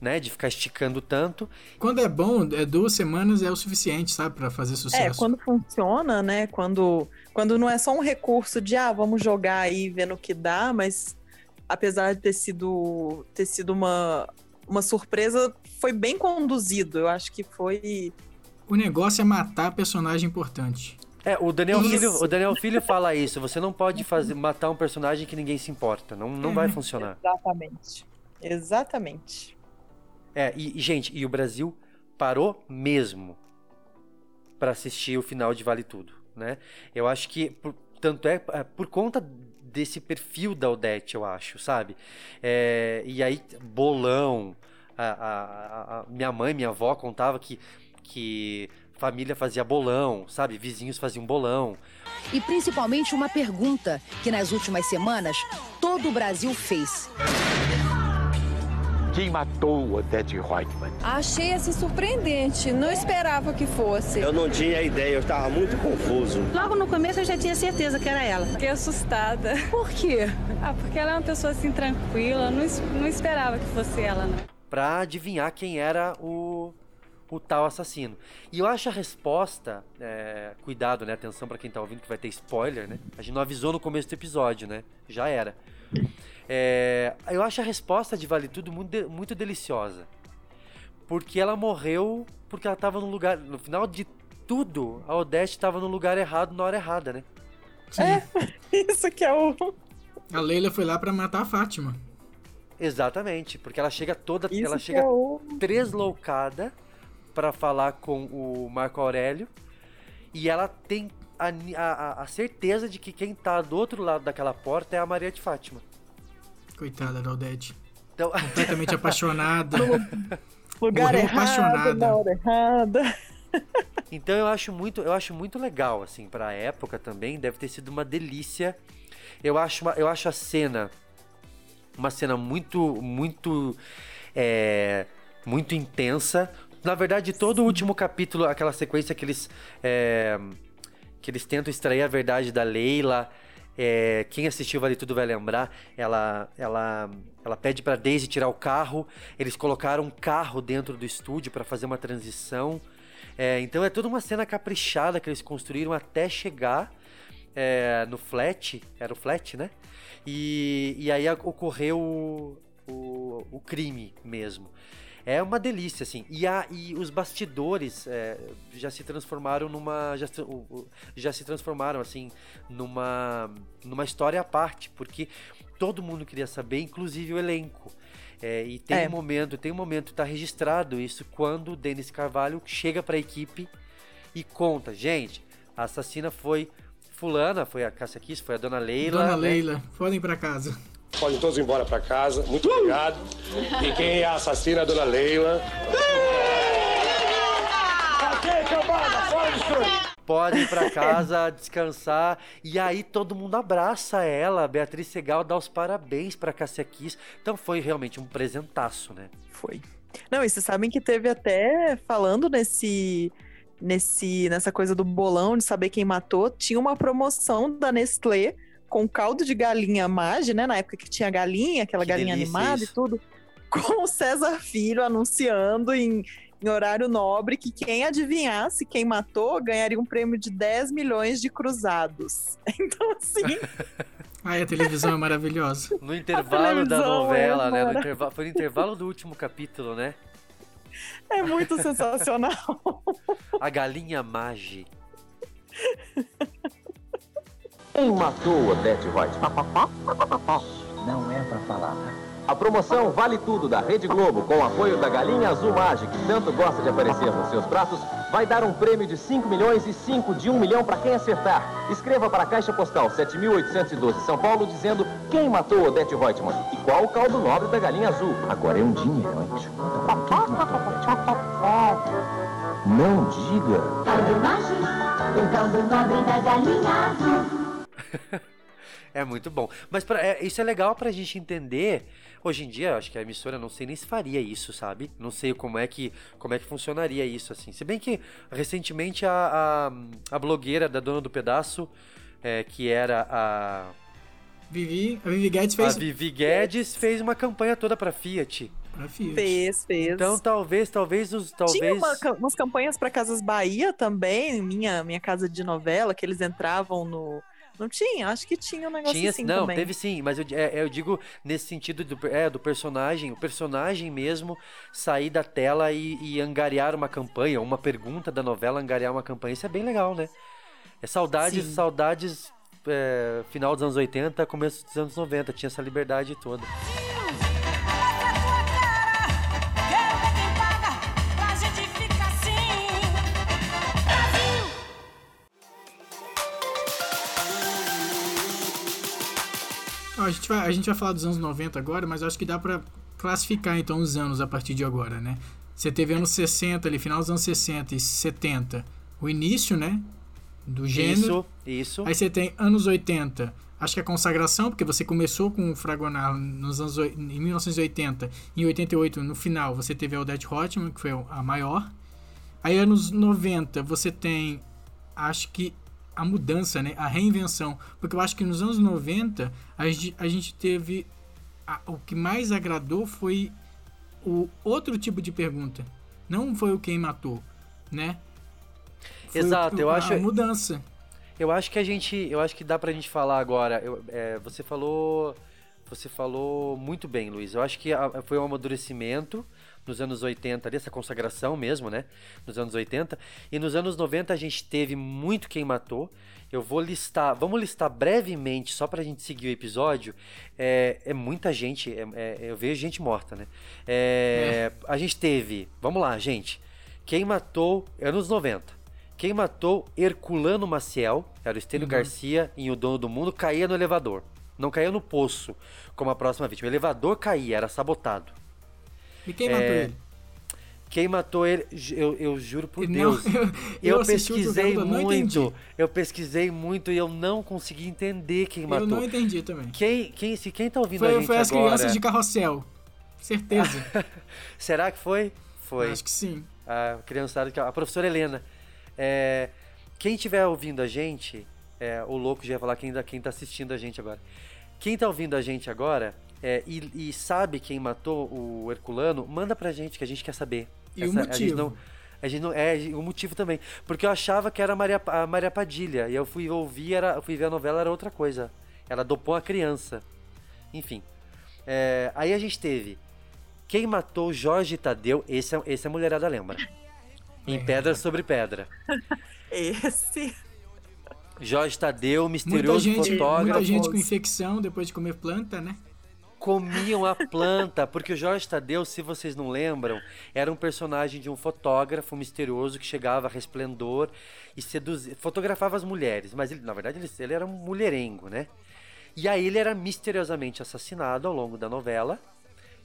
A: né? De ficar esticando tanto.
C: Quando é bom, é duas semanas é o suficiente, sabe, para fazer sucesso.
B: É, quando funciona, né? Quando, quando não é só um recurso de, ah, vamos jogar aí vendo o que dá, mas apesar de ter sido, ter sido uma, uma surpresa, foi bem conduzido. Eu acho que foi.
C: O negócio é matar personagem importante.
A: É, o Daniel,
B: Isso.
A: Filho, o Daniel Filho fala isso. Você não pode fazer, matar um personagem que ninguém se importa. Não, não vai funcionar.
B: Exatamente. Exatamente.
A: É, e, gente, e o Brasil parou mesmo para assistir o final de Vale Tudo, né? Eu acho que, por- tanto é, é por conta desse perfil da Odete, eu acho, sabe? É, e aí, bolão. A- a- a- minha mãe, minha avó contava que, que família fazia bolão, sabe? Vizinhos faziam bolão.
O: E principalmente uma pergunta que nas últimas semanas todo o Brasil fez.
L: Quem matou Odete Reutemann?
P: Achei assim surpreendente, não esperava que fosse.
Q: Eu não tinha ideia, eu estava muito confuso.
P: Logo no começo eu já tinha certeza que era ela. Fiquei assustada. Por quê? Ah, porque ela é uma pessoa assim tranquila, não, não esperava que fosse ela, não.
A: pra adivinhar quem era o, o tal assassino. E eu acho a resposta, é, cuidado, né, atenção pra quem tá ouvindo que vai ter spoiler, né? A gente não avisou no começo do episódio, né? Já era. É, eu acho a resposta de Vale Tudo muito, muito deliciosa. Porque ela morreu porque ela tava no lugar, no final de tudo, a Odete tava no lugar errado na hora errada, né?
B: Isso que é o.
C: A Leila foi lá pra matar a Fátima.
A: Exatamente, porque ela chega toda,
B: Isso
A: ela chega
B: é o-
A: tresloucada pra falar com o Marco Aurélio e ela tem a, a- a- a certeza de que quem tá do outro lado daquela porta é a Maria de Fátima.
C: Coitada da Odete.
A: Então,
C: Completamente apaixonada.
B: Lugar
C: Morreu
B: errado,
C: apaixonada.
B: na hora errada.
A: Então eu acho muito, eu acho muito legal assim para época também, deve ter sido uma delícia. Eu acho, uma- eu acho a cena uma cena muito, muito, é, muito intensa. Na verdade, todo o último capítulo, aquela sequência que eles, é, que eles tentam extrair a verdade da Leila. é, quem assistiu Vale Tudo vai lembrar. Ela, ela, ela pede pra Daisy tirar o carro. Eles colocaram um carro dentro do estúdio para fazer uma transição. É, então é toda uma cena caprichada que eles construíram até chegar é, no flat, era o flat, né? E, e aí ocorreu o, o, o crime mesmo. É uma delícia, assim. E, a, e os bastidores é, já se transformaram numa. Já, já se transformaram, assim, numa, numa história à parte, porque todo mundo queria saber, inclusive o elenco. É, e tem
B: É.
A: um momento, tem um momento, tá registrado isso, quando o Denis Carvalho chega pra equipe e conta, gente, a assassina foi fulana, foi a Cássia Kiss, foi a Dona Leila.
C: Dona
A: né?
C: Leila, podem pra casa.
Q: Podem todos ir embora para casa. Muito obrigado. E quem é a assassina é a dona Leila. Ok, cambada, fora estúdio.
A: Pode ir pra casa, descansar. E aí todo mundo abraça ela. Beatriz Segal dá os parabéns pra Cássia Kiss. Então foi realmente um presentaço, né?
B: Foi. Não, e vocês sabem que teve até falando nesse. Nesse, nessa coisa do bolão de saber quem matou, tinha uma promoção da Nestlé com caldo de galinha Mage, né? Na época que tinha galinha, aquela
A: Que
B: galinha animada
A: isso.
B: e tudo, com o César Filho anunciando em, em horário nobre que quem adivinhasse quem matou ganharia um prêmio de 10 milhões de cruzados. Então, assim,
C: Ai, a televisão é maravilhosa.
A: No intervalo da
B: é
A: novela, né? No Foi no intervalo do último capítulo, né?
B: é muito sensacional.
A: A galinha mage.
R: Quem matou Odete Reutemann? Não é pra falar. A promoção Vale Tudo da Rede Globo, com o apoio da Galinha Azul Mágica, que tanto gosta de aparecer nos seus pratos, vai dar um prêmio de 5 milhões e 5 de 1 milhão para quem acertar. Escreva para a Caixa Postal 7.812 São Paulo dizendo quem matou Odete Reutemann e qual o caldo nobre da Galinha Azul. Agora é um dinheiro, hein? Não diga.
G: Caldo mágico, o caldo nobre da galinha azul.
A: É muito bom. Mas pra- é, isso é legal pra gente entender. Hoje em dia, acho que a emissora não sei nem se faria isso, sabe? Não sei como é que, como é que funcionaria isso, assim. Se bem que recentemente a, a, a blogueira da dona do pedaço, é, que era a.
C: Vivi, a Vivi Guedes
A: A
C: fez.
A: Vivi Guedes fez uma campanha toda pra Fiat.
C: Pra Fiat.
B: Fez, fez.
A: Então talvez, talvez os. Talvez...
B: Tinha uma, umas campanhas para Casas Bahia também, minha, minha casa de novela, que eles entravam no. Não tinha? Acho que tinha um negócio
A: Tinha,
B: assim
A: não,
B: também.
A: teve sim, mas eu, é, eu digo nesse sentido do, é, do personagem, o personagem mesmo sair da tela e, e angariar uma campanha, uma pergunta da novela, angariar uma campanha, isso é bem legal, né? É saudades,
B: Sim.
A: saudades é, final dos anos 80, começo dos anos 90, tinha essa liberdade toda.
G: Pra
C: a, gente vai, a gente vai falar dos anos 90 agora, mas acho que dá pra classificar então os anos a partir de agora, né? Você teve anos 60 ali, final dos anos 60 e 70, o início, né? Do gênero.
A: Isso, isso.
C: Aí você tem anos 80, acho que a consagração, porque você começou com o Fragonard nos anos, em 1980, em 88, no final, você teve a Odette Roitman, que foi a maior. Aí anos 90, você tem, acho que a mudança, né? A reinvenção. Porque eu acho que nos anos 90, a gente, a gente teve. a- o que mais agradou foi o outro tipo de pergunta. Não foi o quem matou, né? Foi o-
A: Exato, eu
C: a
A: acho-
C: mudança.
A: Eu acho que a gente, eu acho que dá pra gente falar agora. eu- é, você falou, você falou muito bem, Luiz. Eu acho que a- foi um amadurecimento nos anos 80 ali, essa consagração mesmo, né? Nos anos 80 e nos anos 90 a gente teve muito quem matou. Eu vou listar, vamos listar brevemente só pra gente seguir o episódio. É, é muita gente, é- é- eu vejo gente morta, né? É, A gente teve, vamos lá, gente. Quem matou anos 90. Quem matou Herculano Maciel, era o Estênio
C: Uhum.
A: Garcia, em O Dono do Mundo, caía no elevador. Não caía no poço, como a próxima vítima. O elevador caía, era sabotado.
C: E quem matou
A: É,
C: ele?
A: Quem matou ele, eu, eu juro por
C: Não,
A: Deus.
C: eu-
A: eu
C: eu
A: pesquisei muito. Eu pesquisei muito e eu não consegui entender quem matou.
C: Eu não entendi também.
A: Quem, quem, se quem tá ouvindo a
C: Foi,
A: gente
C: foi as
A: agora...
C: crianças de carrossel. Certeza.
A: Será que foi? Foi.
C: Acho que sim.
A: A criançada, a professora Helena. É, quem estiver ouvindo a gente, é, o louco já ia falar quem, tá- quem tá assistindo a gente agora. Quem tá ouvindo a gente agora é, e, e sabe quem matou o Herculano, manda pra gente que a gente quer saber.
C: E o
A: A gente
C: motivo?
A: não, a gente não, é, o motivo também. Porque eu achava que era a Maria, a Maria Padilha. E eu fui ouvir, era, eu fui ver a novela, era outra coisa. Ela dopou a criança. Enfim. É, aí a gente teve quem matou Jorge Tadeu, esse, é- esse a mulherada lembra. Em Pedra sobre Pedra.
B: Esse.
A: Jorge Tadeu,
C: Muita
A: misterioso
C: gente,
A: fotógrafo.
C: muita gente com infecção depois de comer planta, né?
A: Comiam a planta, porque o Jorge Tadeu, se vocês não lembram, era um personagem de um fotógrafo misterioso que chegava a resplendor e seduzia, fotografava as mulheres, mas ele, na verdade ele, ele era um mulherengo, né? E aí ele era misteriosamente assassinado ao longo da novela.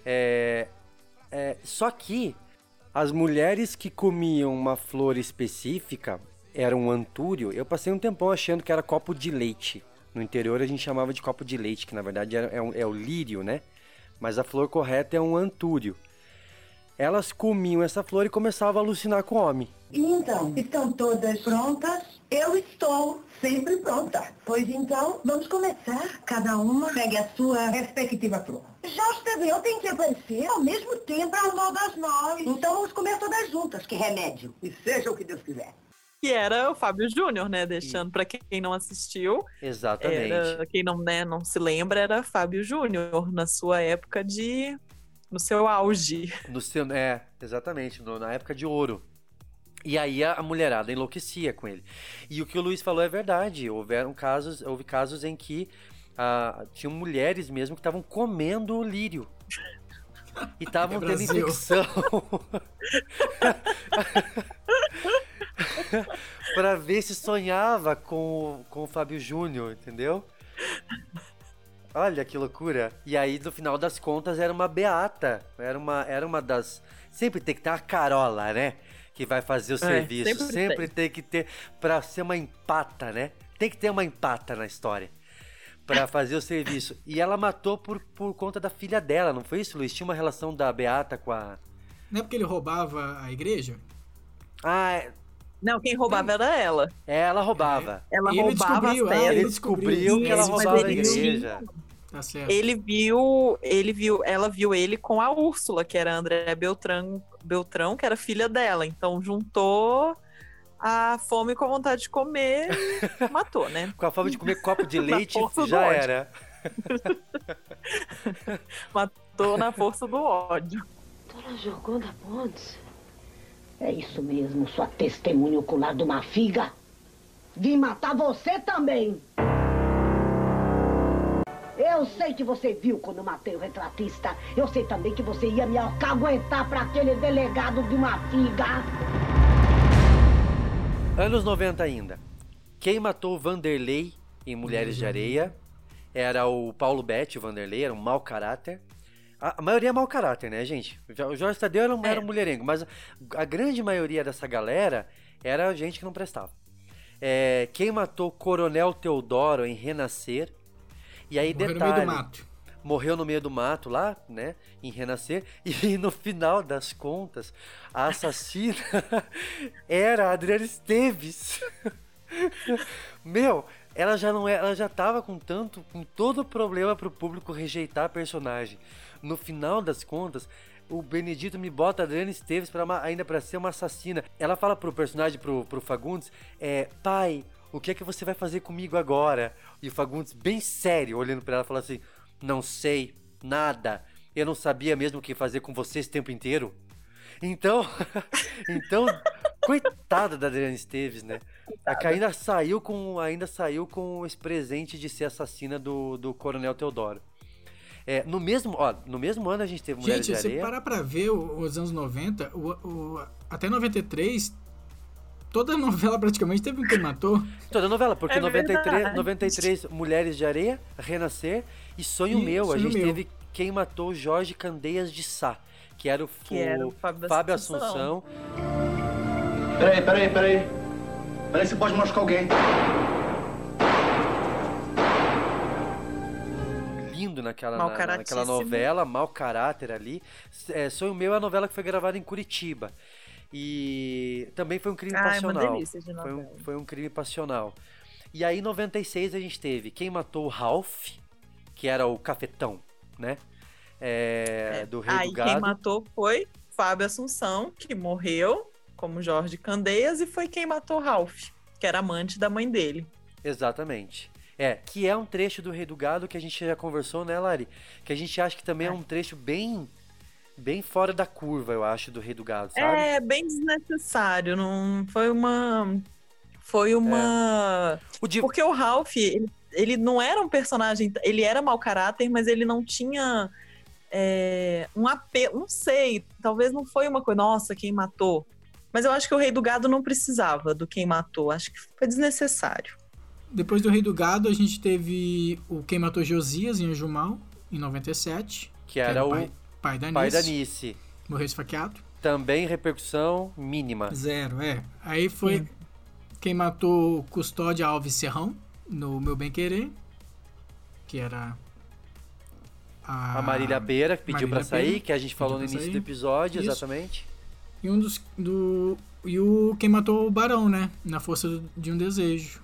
A: É, é, só que as mulheres que comiam uma flor específica eram um antúrio. Eu passei um tempão achando que era copo de leite. No interior a gente chamava de copo de leite, que na verdade é, um- é o lírio, né? Mas a flor correta é um antúrio. Elas comiam essa flor e começavam a alucinar com o homem.
S: Então, estão todas prontas? Eu estou sempre pronta. Pois então, vamos começar. Cada uma pegue a sua respectiva flor. Já eu tenho que aparecer ao mesmo tempo ao mal das nove. Então vamos comer todas juntas. Que remédio. E seja o que Deus quiser.
B: Que era o Fábio Júnior, né? Deixando pra quem não assistiu.
A: Exatamente.
B: Era, quem não, né, não se lembra, era Fábio Júnior, na sua época de. no seu auge.
A: No seu, é, exatamente, no- na época de ouro. E aí a, a mulherada enlouquecia com ele. E o que o Luiz falou é verdade. Houveram casos, houve casos em que ah, tinham mulheres mesmo que estavam comendo o lírio. E estavam
C: É
A: tendo infecção. pra ver se sonhava com, o- com o Fábio Júnior, entendeu? Olha que loucura. E aí, no final das contas, era uma beata. Era uma, era uma das. Sempre tem que ter uma carola, né? Que vai fazer o serviço.
B: sempre
A: Sempre, tem. que ter. Pra ser uma empata, né? Tem que ter uma empata na história. Pra fazer o serviço. E ela matou por, por conta da filha dela, não foi isso, Luiz? Tinha uma relação da Beata com a.
C: Não é porque ele roubava a igreja?
A: Ah, é-
B: Não, quem roubava era ela.
A: ela roubava.
B: Ela
C: E ele
B: roubava
C: descobriu,
B: as pedras.
A: Ele descobriu que ela
B: Isso,
A: roubava a igreja.
C: Tá certo.
B: Ele viu, ele viu, ela viu ele com a Úrsula, que era a André Beltrão, Beltrão, que era filha dela. Então juntou a fome com a vontade de comer, matou, né?
A: Com a fome de comer copo de leite, já era.
B: Matou na força do ódio.
D: Dona Joconda Pontes. É isso mesmo, sua testemunha ocular de uma figa. Vim matar você também. Eu sei que você viu quando matei o retratista. Eu sei também que você ia me alcaguetar pra aquele delegado de uma figa.
A: Anos 90 ainda. Quem matou Vanderlei em Mulheres de Areia era o Paulo Betti, o Vanderlei, era um mau caráter. A, a maioria é mau caráter, né, gente? O Jorge Tadeu era um, era um mulherengo, mas a grande maioria dessa galera era gente que não prestava. É, quem matou Coronel Teodoro em Renascer. E aí,
C: Morreu no
A: detalhe.
C: meio do mato.
A: Morreu no meio do mato lá, né? Em Renascer. E no final das contas, a assassina era a Adriana Esteves. Meu, ela já não é, ela já tava com tanto, com todo o problema pro público rejeitar a personagem. No final das contas, o Benedito me bota a Adriana Esteves para ainda para ser uma assassina. Ela fala pro personagem pro, pro Fagundes, é, pai, o que é que você vai fazer comigo agora? E o Fagundes bem sério, olhando para ela, fala assim: "Não sei, nada. Eu não sabia mesmo o que fazer com você esse tempo inteiro." Então, então, coitada da Adriana Esteves, né? A que ainda saiu com, ainda saiu com esse presente de ser assassina do, do Coronel Teodoro. É, no mesmo, ó, no mesmo ano a gente teve Mulheres
C: Gente,
A: de
C: se
A: Areia.
C: parar pra ver o- os anos 90, o, o- até 93, toda novela praticamente teve um quem matou.
A: Toda novela, porque
C: É
A: 93,
C: verdade.
A: 93 Mulheres de Areia, Renascer e Sonho
C: E
A: Meu. A
C: Sonho
A: gente
C: Meu.
A: teve Quem Matou Jorge Candeias de Sá, que era o,
B: Que era o Fábio
A: Assunção.
B: Assunção.
E: Peraí, peraí, peraí. Peraí, você pode machucar alguém.
A: Lindo naquela, na- naquela novela, mau caráter ali. É, Sonho Meu é a novela que foi gravada em Curitiba. E também foi um crime
B: Ah, é uma
A: passional.
B: delícia de
A: foi, um,
B: novela.
A: foi um crime passional. E aí, em 96, a gente teve Quem Matou o Ralph, que era o cafetão, né? É, do Rei
B: Aí
A: do
B: quem
A: Gado.
B: matou foi Fábio Assunção, que morreu como Jorge Candeias, e foi quem matou Ralph, que era amante da mãe dele.
A: Exatamente. É, que é um trecho do Rei do Gado que a gente já conversou, né, Lari? Que a gente acha que também é, um trecho bem bem fora da curva, eu acho, do Rei do Gado, sabe?
B: É bem desnecessário, não foi uma foi uma porque o Ralph ele, ele não era um personagem, ele era mau caráter, mas ele não tinha é, um apelo, não sei, talvez não foi uma coisa, nossa, quem matou. Mas eu acho que o Rei do Gado não precisava do quem matou, acho que foi desnecessário.
C: Depois do Rei do Gado, a gente teve o Quem Matou Josias em Anjumal, em 97.
A: Que era o
C: pai, pai da
A: pai
C: Nice.
A: da Nice.
C: Morreu esfaqueado.
A: Também repercussão mínima.
C: Zero, é. Aí foi quem matou Custódia Alves Serrão, no Meu Bem Querer, que era a,
A: A Marília Beira, que pediu pra
C: Marília
A: sair, que a gente falou no início
C: sair.
A: do episódio,
C: Isso.
A: exatamente.
C: E um dos. Do, e o quem matou o Barão, né? Na força do- de um desejo.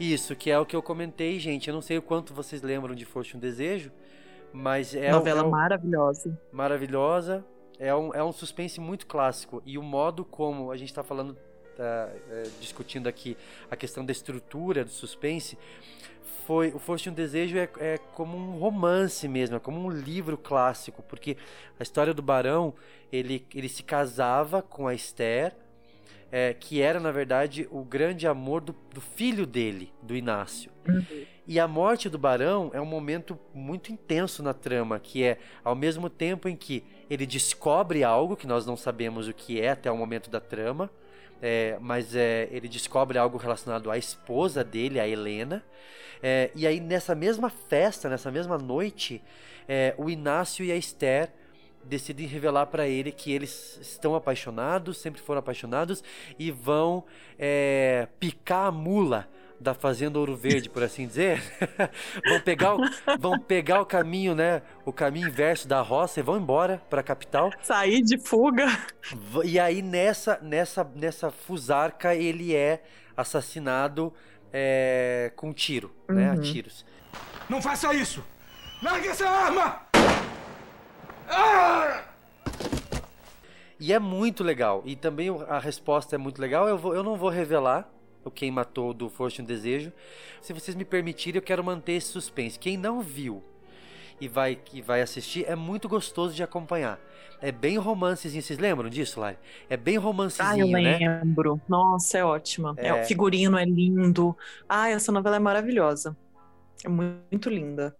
A: Isso, que é o que eu comentei, gente. Eu não sei o quanto vocês lembram de Força e um Desejo, mas é
B: Novela
A: é um-
B: maravilhosa.
A: maravilhosa. É um, é um suspense muito clássico. E o modo como a gente está falando, tá, é, discutindo aqui a questão da estrutura do suspense, foi o Força e um Desejo é, é como um romance mesmo, é como um livro clássico, porque a história do Barão, ele, ele se casava com a Esther, é, que era, na verdade, o grande amor do, do filho dele, do Inácio. E a morte do Barão é um momento muito intenso na trama, que é ao mesmo tempo em que ele descobre algo que nós não sabemos o que é até o momento da trama, é, mas é, ele descobre algo relacionado à esposa dele, a Helena. É, e aí nessa mesma festa, nessa mesma noite, é, o Inácio e a Esther decidem revelar para ele que eles estão apaixonados, sempre foram apaixonados e vão é, picar a mula da fazenda Ouro Verde, por assim dizer. vão pegar o, vão pegar o caminho, né, o caminho inverso da roça e vão embora para a capital.
B: Sair de fuga.
A: E aí nessa nessa nessa fusarca ele é assassinado é, com tiro, né, a
B: Uhum.
A: tiros.
T: Não faça isso! Largue essa arma! Ah!
A: E é muito legal. E também a resposta é muito legal. Eu, vou, eu não vou revelar o Quem Matou do Força e um Desejo. Se vocês me permitirem, eu quero manter esse suspense. Quem não viu e vai, e vai assistir, é muito gostoso de acompanhar. É bem romancezinho. Vocês lembram disso, Lari? É bem romancezinho,
B: Ah, eu
A: né?
B: lembro. Nossa, é ótima. É.
A: É.
B: o figurino é lindo. Ah, essa novela é maravilhosa. É muito linda.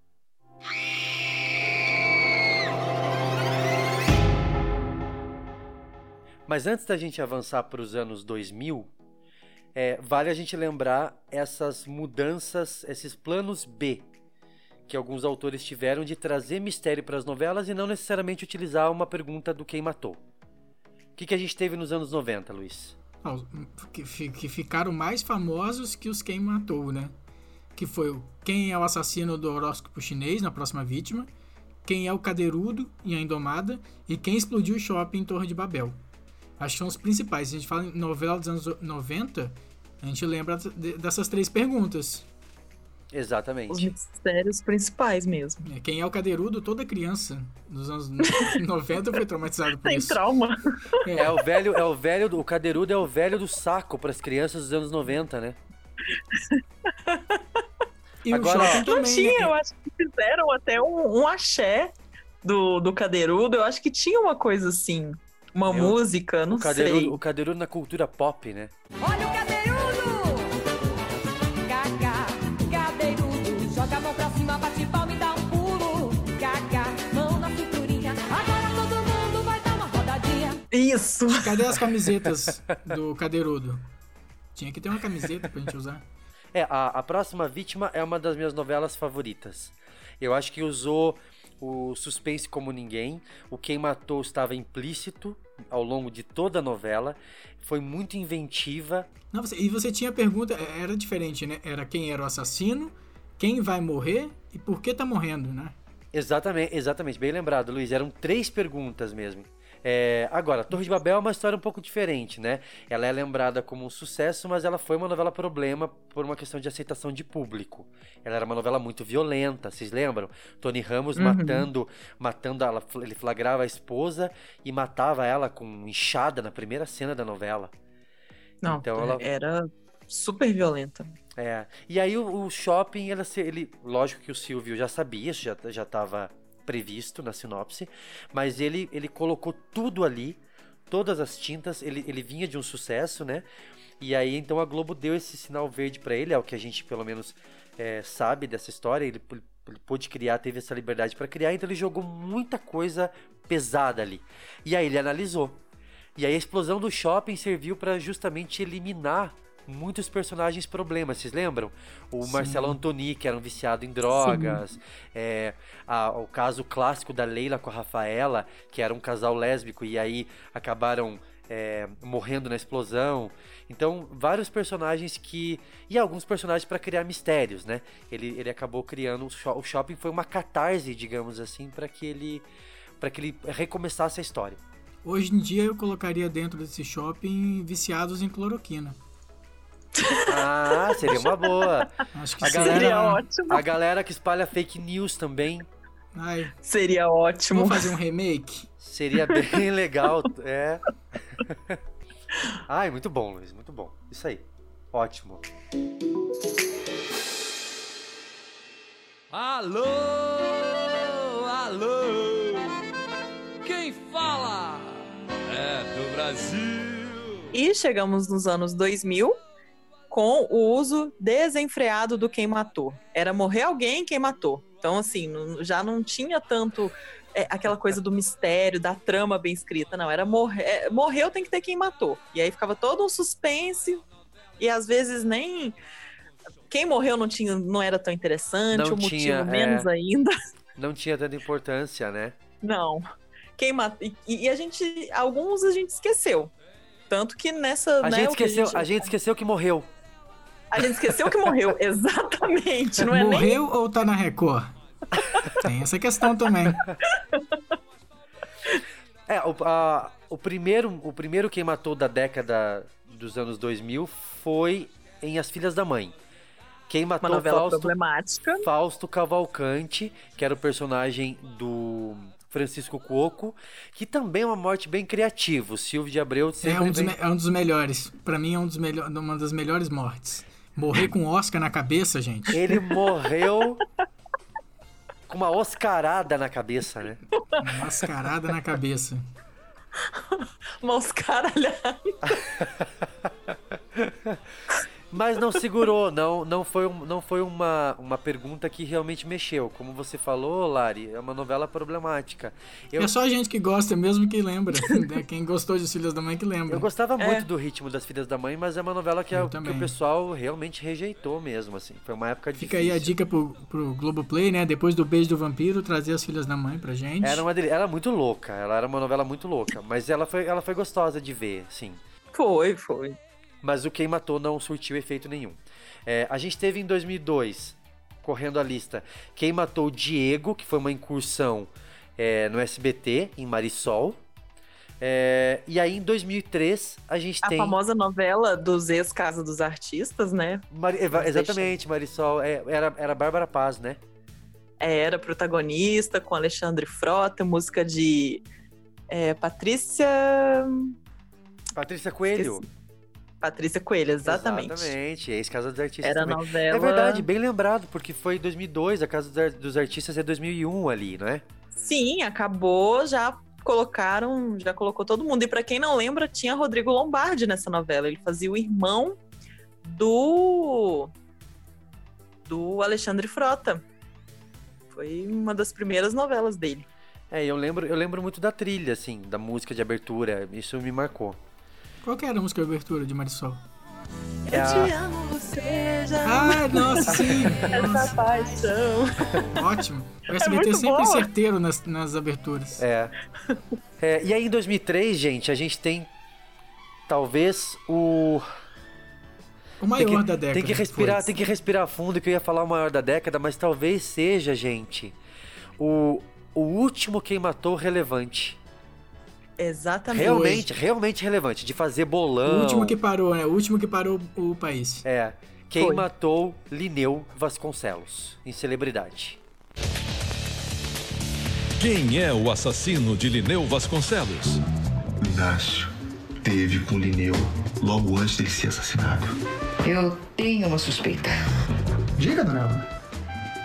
A: Mas antes da gente avançar para os anos 2000, é, vale a gente lembrar essas mudanças, esses planos B que alguns autores tiveram de trazer mistério para as novelas e não necessariamente utilizar uma pergunta do quem matou. O que, que a gente teve nos anos 90, Luiz?
C: Não, que, que ficaram mais famosos que os Quem Matou, né? Que foi o Quem é o assassino do horóscopo chinês na próxima vítima, Quem é o cadeirudo em A Indomada e Quem explodiu o shopping em Torre de Babel. Acho que são os principais. Se a gente fala em novela dos anos 90, a gente lembra de- dessas três perguntas.
A: Exatamente.
B: Os mistérios principais mesmo.
C: É, Quem é o cadeirudo, toda criança dos anos 90 foi traumatizado por
B: Tem
C: isso.
B: trauma.
A: É o velho, é o velho, do- o cadeirudo é o velho do saco para as crianças dos anos 90, né?
C: E o
A: Agora,
B: Não
C: também,
B: tinha,
C: né?
B: eu acho que fizeram até um, um axé do, do cadeirudo. Eu acho que tinha uma coisa assim. Uma
A: Meu,
B: música, não
A: o cadeirudo,
B: sei.
A: o cadeirudo na cultura pop, né?
G: Olha o cadeirudo! Gaga, cadeirudo. Joga a mão pra cima, bate palma e dá um pulo. Gaga, mão na cinturinha. Agora todo mundo vai dar uma rodadinha.
B: Isso!
C: Cadê as camisetas do cadeirudo? Tinha que ter uma camiseta pra gente usar.
A: É, a, a próxima vítima é uma das minhas novelas favoritas. Eu acho que usou o suspense como ninguém. O quem matou estava implícito ao longo de toda a novela. Foi muito inventiva.
C: Não, você- e você tinha a pergunta, é, era diferente, né? Era quem era o assassino, quem vai morrer e por que tá morrendo, né?
A: Exatamente, exatamente, bem lembrado, Luiz. Eram três perguntas mesmo. É, agora, Torre de Babel é uma história um pouco diferente, né? Ela é lembrada como um sucesso, mas ela foi uma novela problema por uma questão de aceitação de público. Ela era uma novela muito violenta, vocês lembram? Tony Ramos
B: Uhum.
A: matando, matando ela, ele flagrava a esposa e matava ela com enxada na primeira cena da novela.
B: Não,
A: Então ela-
B: era super violenta.
A: É. E aí o, o shopping, ela, ele, lógico que o Silvio já sabia, isso já já estava previsto na sinopse, mas ele ele colocou tudo ali, todas as tintas, ele, ele vinha de um sucesso, né? E aí então a Globo deu esse sinal verde para ele, é o que a gente pelo menos é, sabe dessa história. Ele, ele, pôde criar, teve essa liberdade para criar, então ele jogou muita coisa pesada ali. E aí ele analisou. E aí a explosão do shopping serviu para justamente eliminar muitos personagens problemas, vocês lembram? O
C: Sim.
A: Marcelo Antoni, que era um viciado em drogas, é, a- o caso clássico da Leila com a Rafaela, que era um casal lésbico e aí acabaram é, morrendo na explosão. Então, vários personagens que. E alguns personagens para criar mistérios, né? Ele, ele acabou criando. O, sho- o shopping foi uma catarse, digamos assim, para que ele. para que ele recomeçasse a história.
C: Hoje em dia eu colocaria dentro desse shopping viciados em cloroquina.
A: Ah, seria uma boa.
C: Acho que
A: A
C: seria
A: galera,
B: ótimo.
A: a galera que espalha fake news também.
C: Ai,
B: Seria ótimo.
C: vamos fazer um remake?
A: Seria bem legal. É. Ai, muito bom, Luiz, muito bom. Isso aí. Ótimo.
U: Alô, alô, quem fala é do Brasil.
B: E chegamos nos anos 2000 com o uso desenfreado do quem matou. Era morrer alguém quem matou. Então, assim, já não tinha tanto é, aquela coisa do mistério, da trama bem escrita. Não, era morrer, é, morreu tem que ter quem matou. E aí ficava todo um suspense e às vezes nem quem morreu não tinha, não era tão interessante,
A: Não
B: o motivo
A: tinha,
B: menos
A: é.
B: ainda.
A: Não tinha tanta importância, né?
B: Não. Quem mata e, e a gente alguns a gente esqueceu. Tanto que nessa,
A: A,
B: né,
A: gente
B: o que
A: esqueceu, a gente esqueceu que morreu.
B: A gente esqueceu que morreu, exatamente. Não é nem.
C: Morreu ou tá na Record? Tem essa questão também.
A: É, o, a- o primeiro, o primeiro quem matou da década dos anos 2000 foi em As Filhas da Mãe. Quem matou
B: Uma novela
A: Fausto,
B: problemática.
A: Fausto Cavalcante, que era o personagem do Francisco Cuoco, que também é uma morte bem criativa. O Silvio de Abreu
C: É um, dos,
A: vem-
C: me- é um dos melhores. Pra mim é um dos melhor, uma das melhores mortes. Morrer com Oscar na cabeça, gente.
A: Ele morreu com uma oscarada na cabeça, né?
C: Mascarada na cabeça.
B: Mas caralho.
A: Mas não segurou, não, não foi, um- não foi uma, uma pergunta que realmente mexeu. Como você falou, Lari, é uma novela problemática. Eu,
C: É só a gente que gosta mesmo que lembra. né? Quem gostou de Filhas da Mãe que lembra.
A: eu gostava
B: É.
A: muito do ritmo das Filhas da Mãe, mas é uma novela que, a- que o pessoal realmente rejeitou mesmo, assim. Foi uma época difícil.
C: Fica aí a dica pro, pro Globoplay, né? Depois do Beijo do Vampiro, trazer as Filhas da Mãe pra gente.
A: Era uma dele- era muito louca, ela era uma novela muito louca, mas ela foi, ela foi gostosa de ver, sim.
B: Foi, foi.
A: Mas o Quem Matou não surtiu efeito nenhum. É, a gente teve em 2002, correndo a lista, Quem Matou o Diego, que foi uma incursão é, no SBT, em Marisol. É, e aí em 2003 a gente
B: A
A: tem.
B: famosa novela dos ex-Casa dos Artistas, né?
A: Eva- exatamente, Marisol. é, era, era Bárbara Paz, né?
B: Era protagonista com Alexandre Frota, música de é, Patrícia.
A: Patrícia Coelho.
B: Patrícia Coelho, exatamente.
A: Exatamente, ex-Casa dos Artistas
B: Era
A: também.
B: novela-
A: É verdade, bem lembrado, porque foi 2002, a Casa dos Ar- dos Artistas é 2001 ali, não é?
B: Sim, acabou, já colocaram, já colocou todo mundo. E pra quem não lembra, tinha Rodrigo Lombardi nessa novela. Ele fazia o irmão do do Alexandre Frota. Foi uma das primeiras novelas dele.
A: É, eu lembro, eu lembro muito da trilha, assim, da música de abertura, isso me marcou.
C: Qual que era a música de abertura de Marisol?
A: É
B: Eu
A: a-
B: te amo, seja.
C: Ah, nossa, sim.
B: Essa paixão.
C: Ótimo. O
B: É
C: SBT
B: muito
C: sempre
B: boa.
C: certeiro nas, nas aberturas.
A: É. É, E aí em 2003, gente, a gente tem talvez o
C: O maior
A: que,
C: da década.
A: Tem que respirar, tem que respirar fundo, que eu ia falar o maior da década, mas talvez seja, gente, o, o último quem matou relevante.
B: Exatamente.
A: Realmente, realmente relevante, de fazer bolão.
C: O último que parou, né? O último que parou o país.
A: É. Quem
B: Foi.
A: matou Lineu Vasconcelos, em celebridade.
V: Quem é o assassino de Lineu Vasconcelos?
N: Inácio teve com Lineu logo antes dele ser assassinado.
W: Eu tenho uma suspeita.
N: Diga, dona Elma.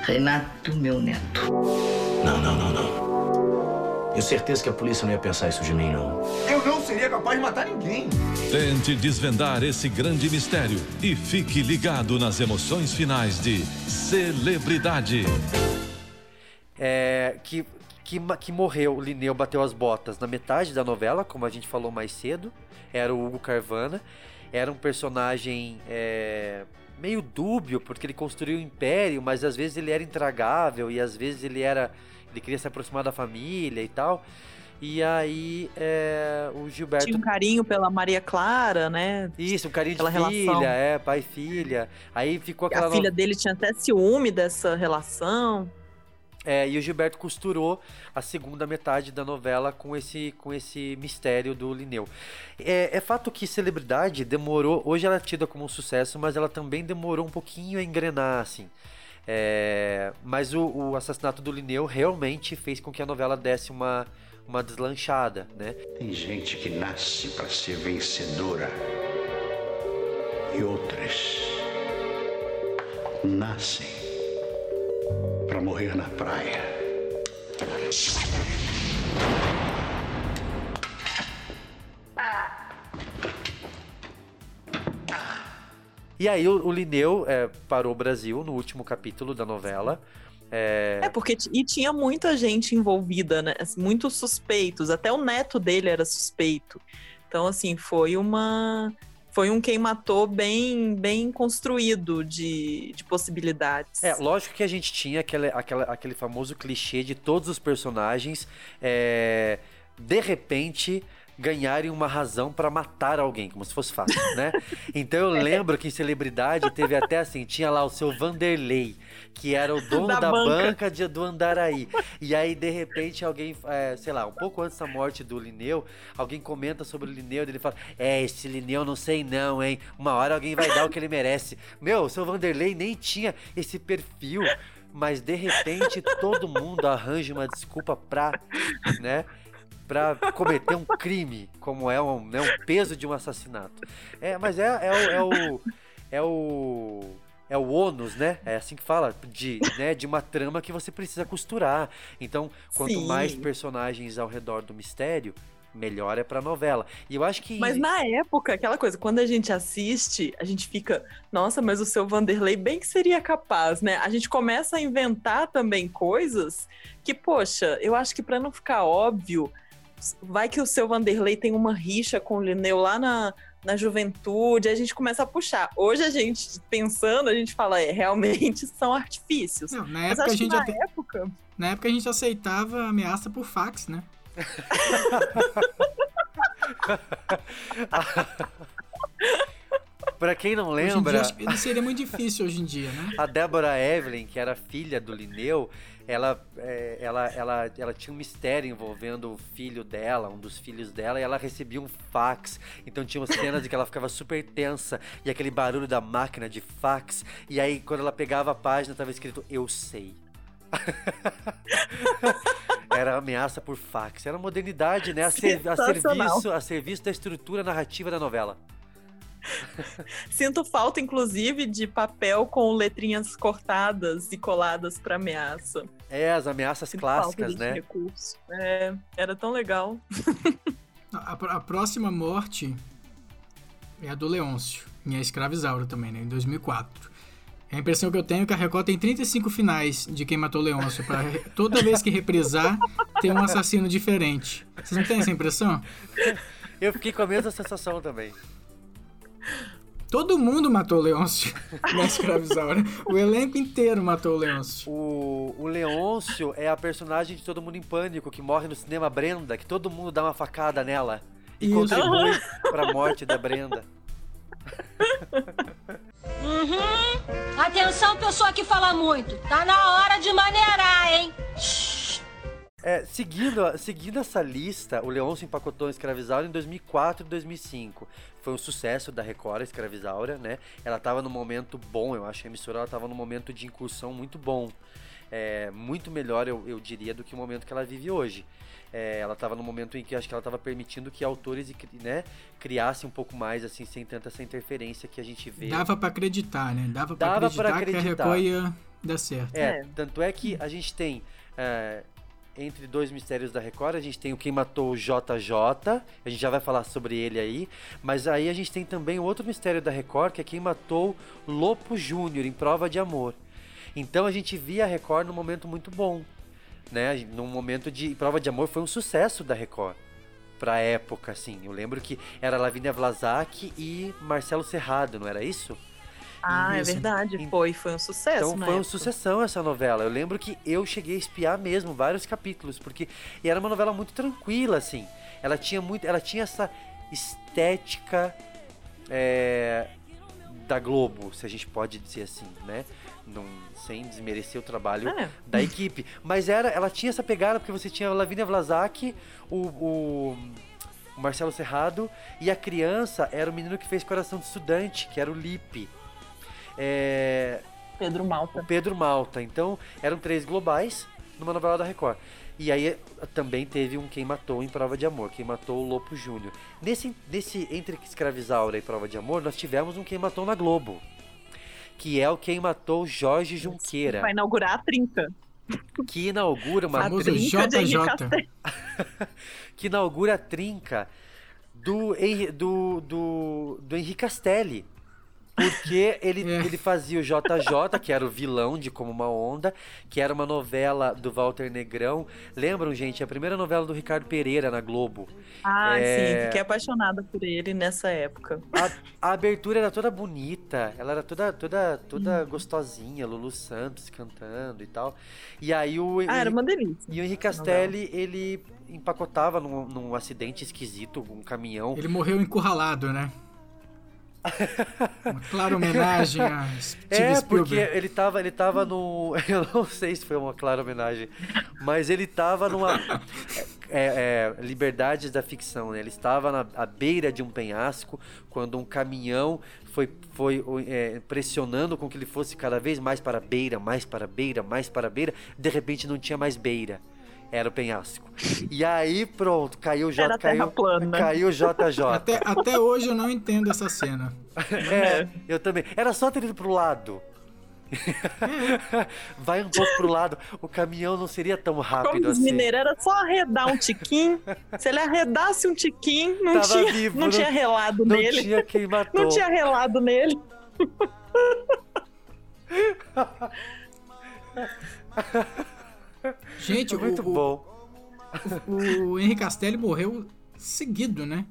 W: Renato, meu neto.
X: Não, não, não, não. Tenho certeza que a polícia não ia pensar isso de mim, não.
N: Eu não seria capaz de matar ninguém.
V: Tente desvendar esse grande mistério e fique ligado nas emoções finais de Celebridade.
A: É, que, que, que morreu, o Lineu bateu as botas na metade da novela, como a gente falou mais cedo. Era o Hugo Carvana. Era um personagem é, meio dúbio, porque ele construiu um império, mas às vezes ele era intragável e às vezes ele era. Ele queria se aproximar da família e tal. E aí é, o Gilberto.
B: Tinha um carinho pela Maria Clara, né?
A: Isso, um carinho de filha,
B: relação.
A: é, pai e filha. Aí ficou aquela
B: A filha dele tinha até ciúme dessa relação.
A: É, e o Gilberto costurou a segunda metade da novela com esse, com esse mistério do Lineu. É, é fato que Celebridade demorou. Hoje ela é tida como um sucesso, mas ela também demorou um pouquinho a engrenar, assim. É, mas o, o assassinato do Lineu realmente fez com que a novela desse uma, uma deslanchada, né?
E: Tem gente que nasce para ser vencedora e outras nascem para morrer na praia.
A: E aí o, o Lineu é, parou o Brasil no último capítulo da novela. É,
B: É, porque e tinha muita gente envolvida, né? assim, Muitos suspeitos. Até o neto dele era suspeito. Então, assim, foi uma. Foi um quem matou bem, bem construído de, de possibilidades.
A: É, lógico que a gente tinha aquele, aquela, aquele famoso clichê de todos os personagens, é, de repente, ganharem uma razão pra matar alguém, como se fosse fácil, né? Então eu lembro que em celebridade teve até assim, tinha lá o seu Vanderlei, que era o dono da,
B: Da
A: banca,
B: banca.
A: de- do Andaraí. E aí, de repente, alguém, é, sei lá, um pouco antes da morte do Linneu, alguém comenta sobre o Linneu, e ele fala: É, esse Linneu não sei não, hein? Uma hora alguém vai dar o que ele merece. Meu, o seu Vanderlei nem tinha esse perfil. Mas de repente todo mundo arranja uma desculpa pra, né? Pra cometer um crime, como é um, né, um peso de um assassinato. É, mas é, é, o, é o. É o. É o ônus, né? É assim que fala, de, né, de uma trama que você precisa costurar. Então, quanto
B: Sim.
A: mais personagens ao redor do mistério, melhor é pra novela. E eu acho que.
B: Mas na época, aquela coisa, quando a gente assiste, a gente fica, nossa, mas o seu Vanderlei bem que seria capaz, né? A gente começa a inventar também coisas que, poxa, eu acho que pra não ficar óbvio, vai que o seu Vanderlei tem uma rixa com o Linneu lá na, na juventude, a gente começa a puxar. Hoje a gente, pensando, a gente fala, é, realmente são artifícios.
C: Não, na época a gente
B: na
C: até-
B: época...
C: Na época a gente aceitava ameaça por fax, né?
A: Pra quem não
C: Hoje em
A: lembra.
C: dia, acho que seria muito difícil hoje em dia, né?
A: A Débora Evelyn, que era filha do Linneu, ela, é, ela, ela, ela tinha um mistério envolvendo o filho dela, um dos filhos dela, e ela recebia um fax. Então tinha cenas em que ela ficava super tensa e aquele barulho da máquina de fax. E aí, quando ela pegava a página, tava escrito Eu sei. Era ameaça por fax. Era modernidade, né? A, ser- a serviço, a serviço da estrutura narrativa da novela.
B: Sinto falta, inclusive, de papel com letrinhas cortadas e coladas pra ameaça.
A: É, as ameaças
B: Sinto
A: clássicas, né?
B: recurso. É, era tão legal.
C: A, a próxima morte é a do Leôncio, em A Escravizaura também, né? Em 2004. A impressão que eu tenho é que a Record tem 35 finais de Quem Matou Leôncio. Pra toda vez que reprisar, tem um assassino diferente. Vocês não têm essa impressão?
A: Eu fiquei com a mesma sensação também.
C: Todo mundo matou o Leôncio na Escravizaura. O elenco inteiro matou o Leôncio.
A: O, o Leôncio é a personagem de Todo Mundo em Pânico, que morre no cinema Brenda, que todo mundo dá uma facada nela e
C: Isso.
A: contribui pra morte da Brenda.
Y: Uhum. Atenção, pessoa que fala muito. Tá na hora de maneirar, hein?
A: É, seguindo, seguindo essa lista, o Leôncio empacotou Escravizaura em 2004 e 2005. Foi um sucesso da Record, a Escravizaura, né? Ela tava num momento bom, eu acho que a emissora ela tava num momento de incursão muito bom. É, muito melhor, eu, eu diria, do que o momento que ela vive hoje. É, ela estava num momento em que acho que ela estava permitindo que autores né, criassem um pouco mais, assim, sem tanta essa interferência que a gente vê.
C: Dava pra acreditar, né? Dava pra
A: Dava
C: acreditar,
A: pra
C: que a
A: acreditar.
C: Record ia dar certo.
A: É, tanto é que a gente tem. é, entre dois mistérios da Record, a gente tem o Quem Matou o JJ, a gente já vai falar sobre ele aí, mas aí a gente tem também outro mistério da Record, que é Quem Matou Lopo Júnior, em Prova de Amor. Então a gente via a Record num momento muito bom, né? Num momento de Prova de Amor foi um sucesso da Record. Pra época, assim. Eu lembro que era Lavínia Vlasak e Marcelo Serrado, não era isso?
B: Ah, é verdade. Foi, foi um sucesso.
A: Então
B: na
A: foi uma
B: época.
A: sucessão essa novela. Eu lembro que eu cheguei a espiar mesmo vários capítulos, porque e era uma novela muito tranquila, assim. Ela tinha muito, ela tinha essa estética é, da Globo, se a gente pode dizer assim, né? Não, sem desmerecer o trabalho
B: É.
A: da equipe. Mas era, ela tinha essa pegada, porque você tinha a Lavínia Vlasak, o, o, o Marcelo Serrado, e a criança era o menino que fez Coração de Estudante, que era o Lipe. É,
B: Pedro Malta.
A: o Pedro Malta. Então, eram três globais numa novela da Record. E aí também teve um Quem Matou em Prova de Amor, Quem Matou o Lopo Júnior. Nesse, nesse entre Escravizaura e Prova de Amor, nós tivemos um Quem Matou na Globo. Que é o Quem Matou Jorge Junqueira.
B: Vai inaugurar a trinca.
A: Que inaugura uma
C: Famoso
B: trinca de Henrique
C: JJ.
A: Que inaugura a trinca do, do, do, do Henrique Castelli. Porque ele, ele fazia o JJ, que era o vilão de Como Uma Onda, que era uma novela do Walter Negrão. Lembram, gente? A primeira novela do Ricardo Pereira na Globo.
B: Ah,
A: É,
B: sim, fiquei apaixonada por ele nessa época.
A: A, a abertura era toda bonita, ela era toda, toda, toda gostosinha, Lulu Santos cantando e tal. E aí o,
B: Ah, era uma delícia.
A: e o Henrique Castelli, ele empacotava num, num acidente esquisito, um caminhão.
C: Ele morreu encurralado, né? Uma clara homenagem a Steve
A: É, porque
C: Spielberg.
A: ele tava, ele tava no. Eu não sei se foi uma clara homenagem, mas ele tava numa. É, é, liberdades da ficção, né? Ele estava na à beira de um penhasco quando um caminhão foi, foi é, pressionando com que ele fosse cada vez mais para a beira, mais para a beira, mais para a beira. De repente não tinha mais beira. Era o penhasco. E aí, pronto, caiu o J,
B: Era
A: caiu,
B: plana.
A: caiu o JJ.
C: Até, até hoje eu não entendo essa cena.
A: É, eu também. Era só ter ido pro lado. Vai um pouco pro lado. O caminhão não seria tão rápido
B: Como
A: assim.
B: mineiros, era só arredar um tiquinho. Se ele arredasse um tiquinho, não,
A: Tava
B: tinha,
A: vivo,
B: não
A: não-
B: tinha relado
A: não
B: nele.
A: tinha quem matou.
B: Não tinha relado nele.
C: Gente,
A: Muito
C: o,
A: bom.
C: O, o Henry Castelli morreu seguido, né?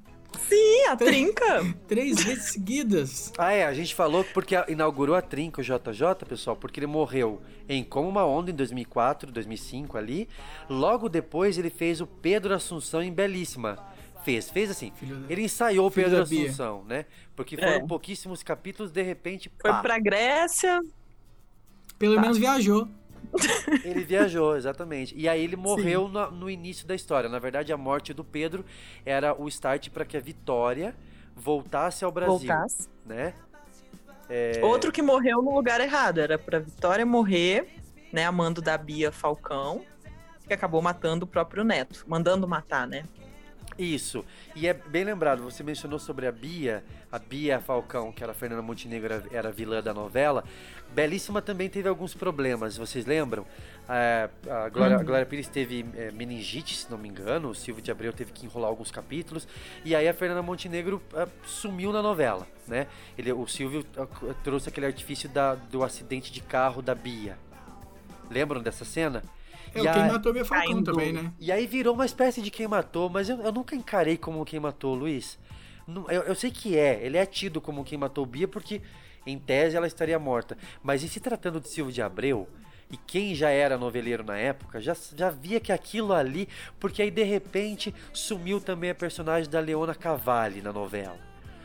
B: Sim, a trinca.
C: Três vezes seguidas.
A: Ah, é, a gente falou porque inaugurou a trinca o JJ, pessoal, porque ele morreu em Como uma Onda em 2004, 2005 ali. Logo depois ele fez o Pedro Assunção em Belíssima. Fez, fez assim. ele ensaiou o Pedro
C: da Bia.
A: Assunção, né? Porque
B: É.
A: foram pouquíssimos capítulos, de repente,
B: Foi
A: pá,
B: pra Grécia.
C: Pelo menos viajou.
A: Ele viajou, exatamente. E aí ele morreu no, no início da história. Na verdade, a morte do Pedro era o start para que a Vitória voltasse ao Brasil,
B: Voltasse.
A: né? É,
B: Outro que morreu no lugar errado. Era pra Vitória morrer, né? Amando da Bia Falcão, que acabou matando o próprio neto. Mandando matar, né?
A: Isso. E é bem lembrado, você mencionou sobre a Bia, a Bia Falcão, que era a Fernanda Montenegro, era, vilã da novela. Belíssima também teve alguns problemas, vocês lembram? É, a, Glória, a
B: Uhum.
A: Glória Pires teve é, meningite, se não me engano, o Silvio de Abreu teve que enrolar alguns capítulos, e aí a Fernanda Montenegro é, sumiu na novela, né? Ele, o Silvio é, trouxe aquele artifício da, do acidente de carro da Bia. Lembram dessa cena?
C: É,
A: E
C: o quem
A: a-
C: matou Bia Falcão
B: Caindo.
C: também, né?
A: e aí virou uma espécie de quem matou, mas eu, eu nunca encarei como quem matou, Luiz. Eu, eu sei que é, ele é tido como quem matou Bia porque, em tese, ela estaria morta. Mas em se tratando de Silvio de Abreu, e quem já era noveleiro na época, já, já via que aquilo ali, porque aí de repente sumiu também a personagem da Leona Cavalli na novela.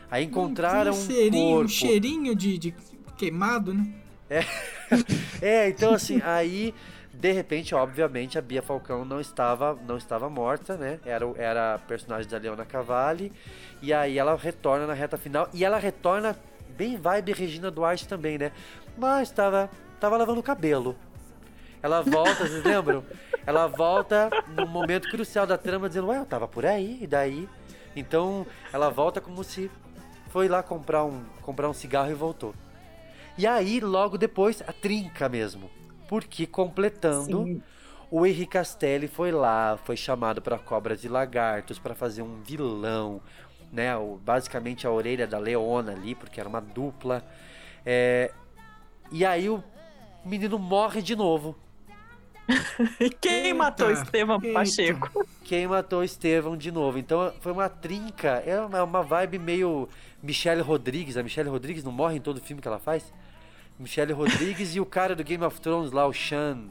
A: Aí encontraram
C: um
A: um
C: cheirinho,
A: corpo.
C: um cheirinho de, de queimado, né?
A: É, é, então assim, aí de repente, obviamente, a Bia Falcão não estava, não estava morta, né? Era, era a personagem da Leona Cavalli. E aí ela retorna na reta final. E ela retorna bem vibe Regina Duarte também, né? Mas tava, tava lavando o cabelo. Ela volta, vocês lembram? Ela volta num momento crucial da trama dizendo, ué, eu tava por aí, e daí? Então ela volta como se foi lá comprar um, comprar um cigarro e voltou. E aí, logo depois, a trinca mesmo. Porque completando,
B: Sim.
A: o Henri Castelli foi lá, foi chamado para Cobras e Lagartos para fazer um vilão, né? Basicamente a orelha da Leona ali, porque era uma dupla. É, e aí o menino morre de novo.
B: E quem matou Estevam Pacheco?
A: Quem matou Estevão de novo. Então foi uma trinca, é uma, uma vibe meio Michelle Rodrigues. A Michelle Rodrigues não morre em todo filme que ela faz? Michelle Rodrigues e o cara do Game of Thrones lá, o Sean.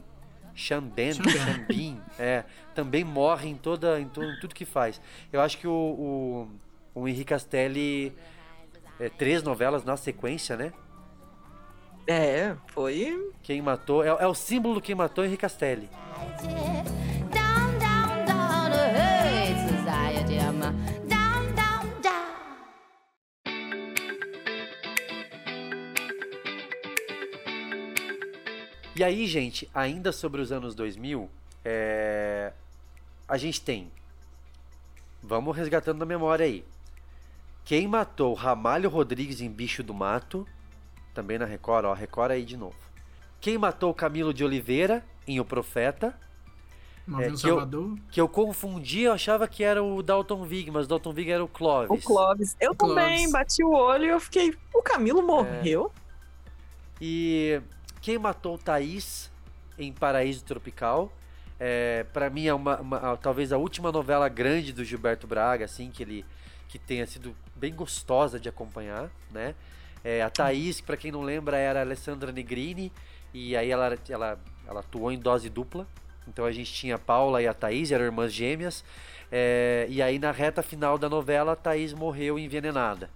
A: Sean Ben,
C: Sean
A: Bean, é, também morre em, toda, em, to- em tudo que faz. Eu acho que o, o, o Henri Castelli. é, três novelas na sequência, né?
B: É, foi.
A: Quem matou. É, é o símbolo do quem matou Henri Castelli. E aí, gente, ainda sobre os anos 2000, é... a gente tem. Vamos resgatando na memória aí. Quem matou Ramalho Rodrigues em Bicho do Mato, também na Record, ó, Record aí de novo. Quem matou Camilo de Oliveira em O Profeta, É, que eu-
C: Salvador.
A: que eu confundi, eu achava que era o Dalton Vig, mas Dalton Vig era o
B: O
A: Clovis.
B: Clóvis. Eu também
C: Clóvis.
B: bati o olho e eu fiquei. O Camilo morreu?
A: E quem matou Thaís em Paraíso Tropical? É, para mim é uma, uma- talvez a última novela grande do Gilberto Braga, assim, que ele que tenha sido bem gostosa de acompanhar, né? É, a Thaís, para quem não lembra, era Alessandra Negrini e aí ela, ela, ela atuou em dose dupla, Então a gente tinha a Paula e a Thaís, eram irmãs gêmeas. é, e aí na reta final da novela, a Thaís morreu envenenada.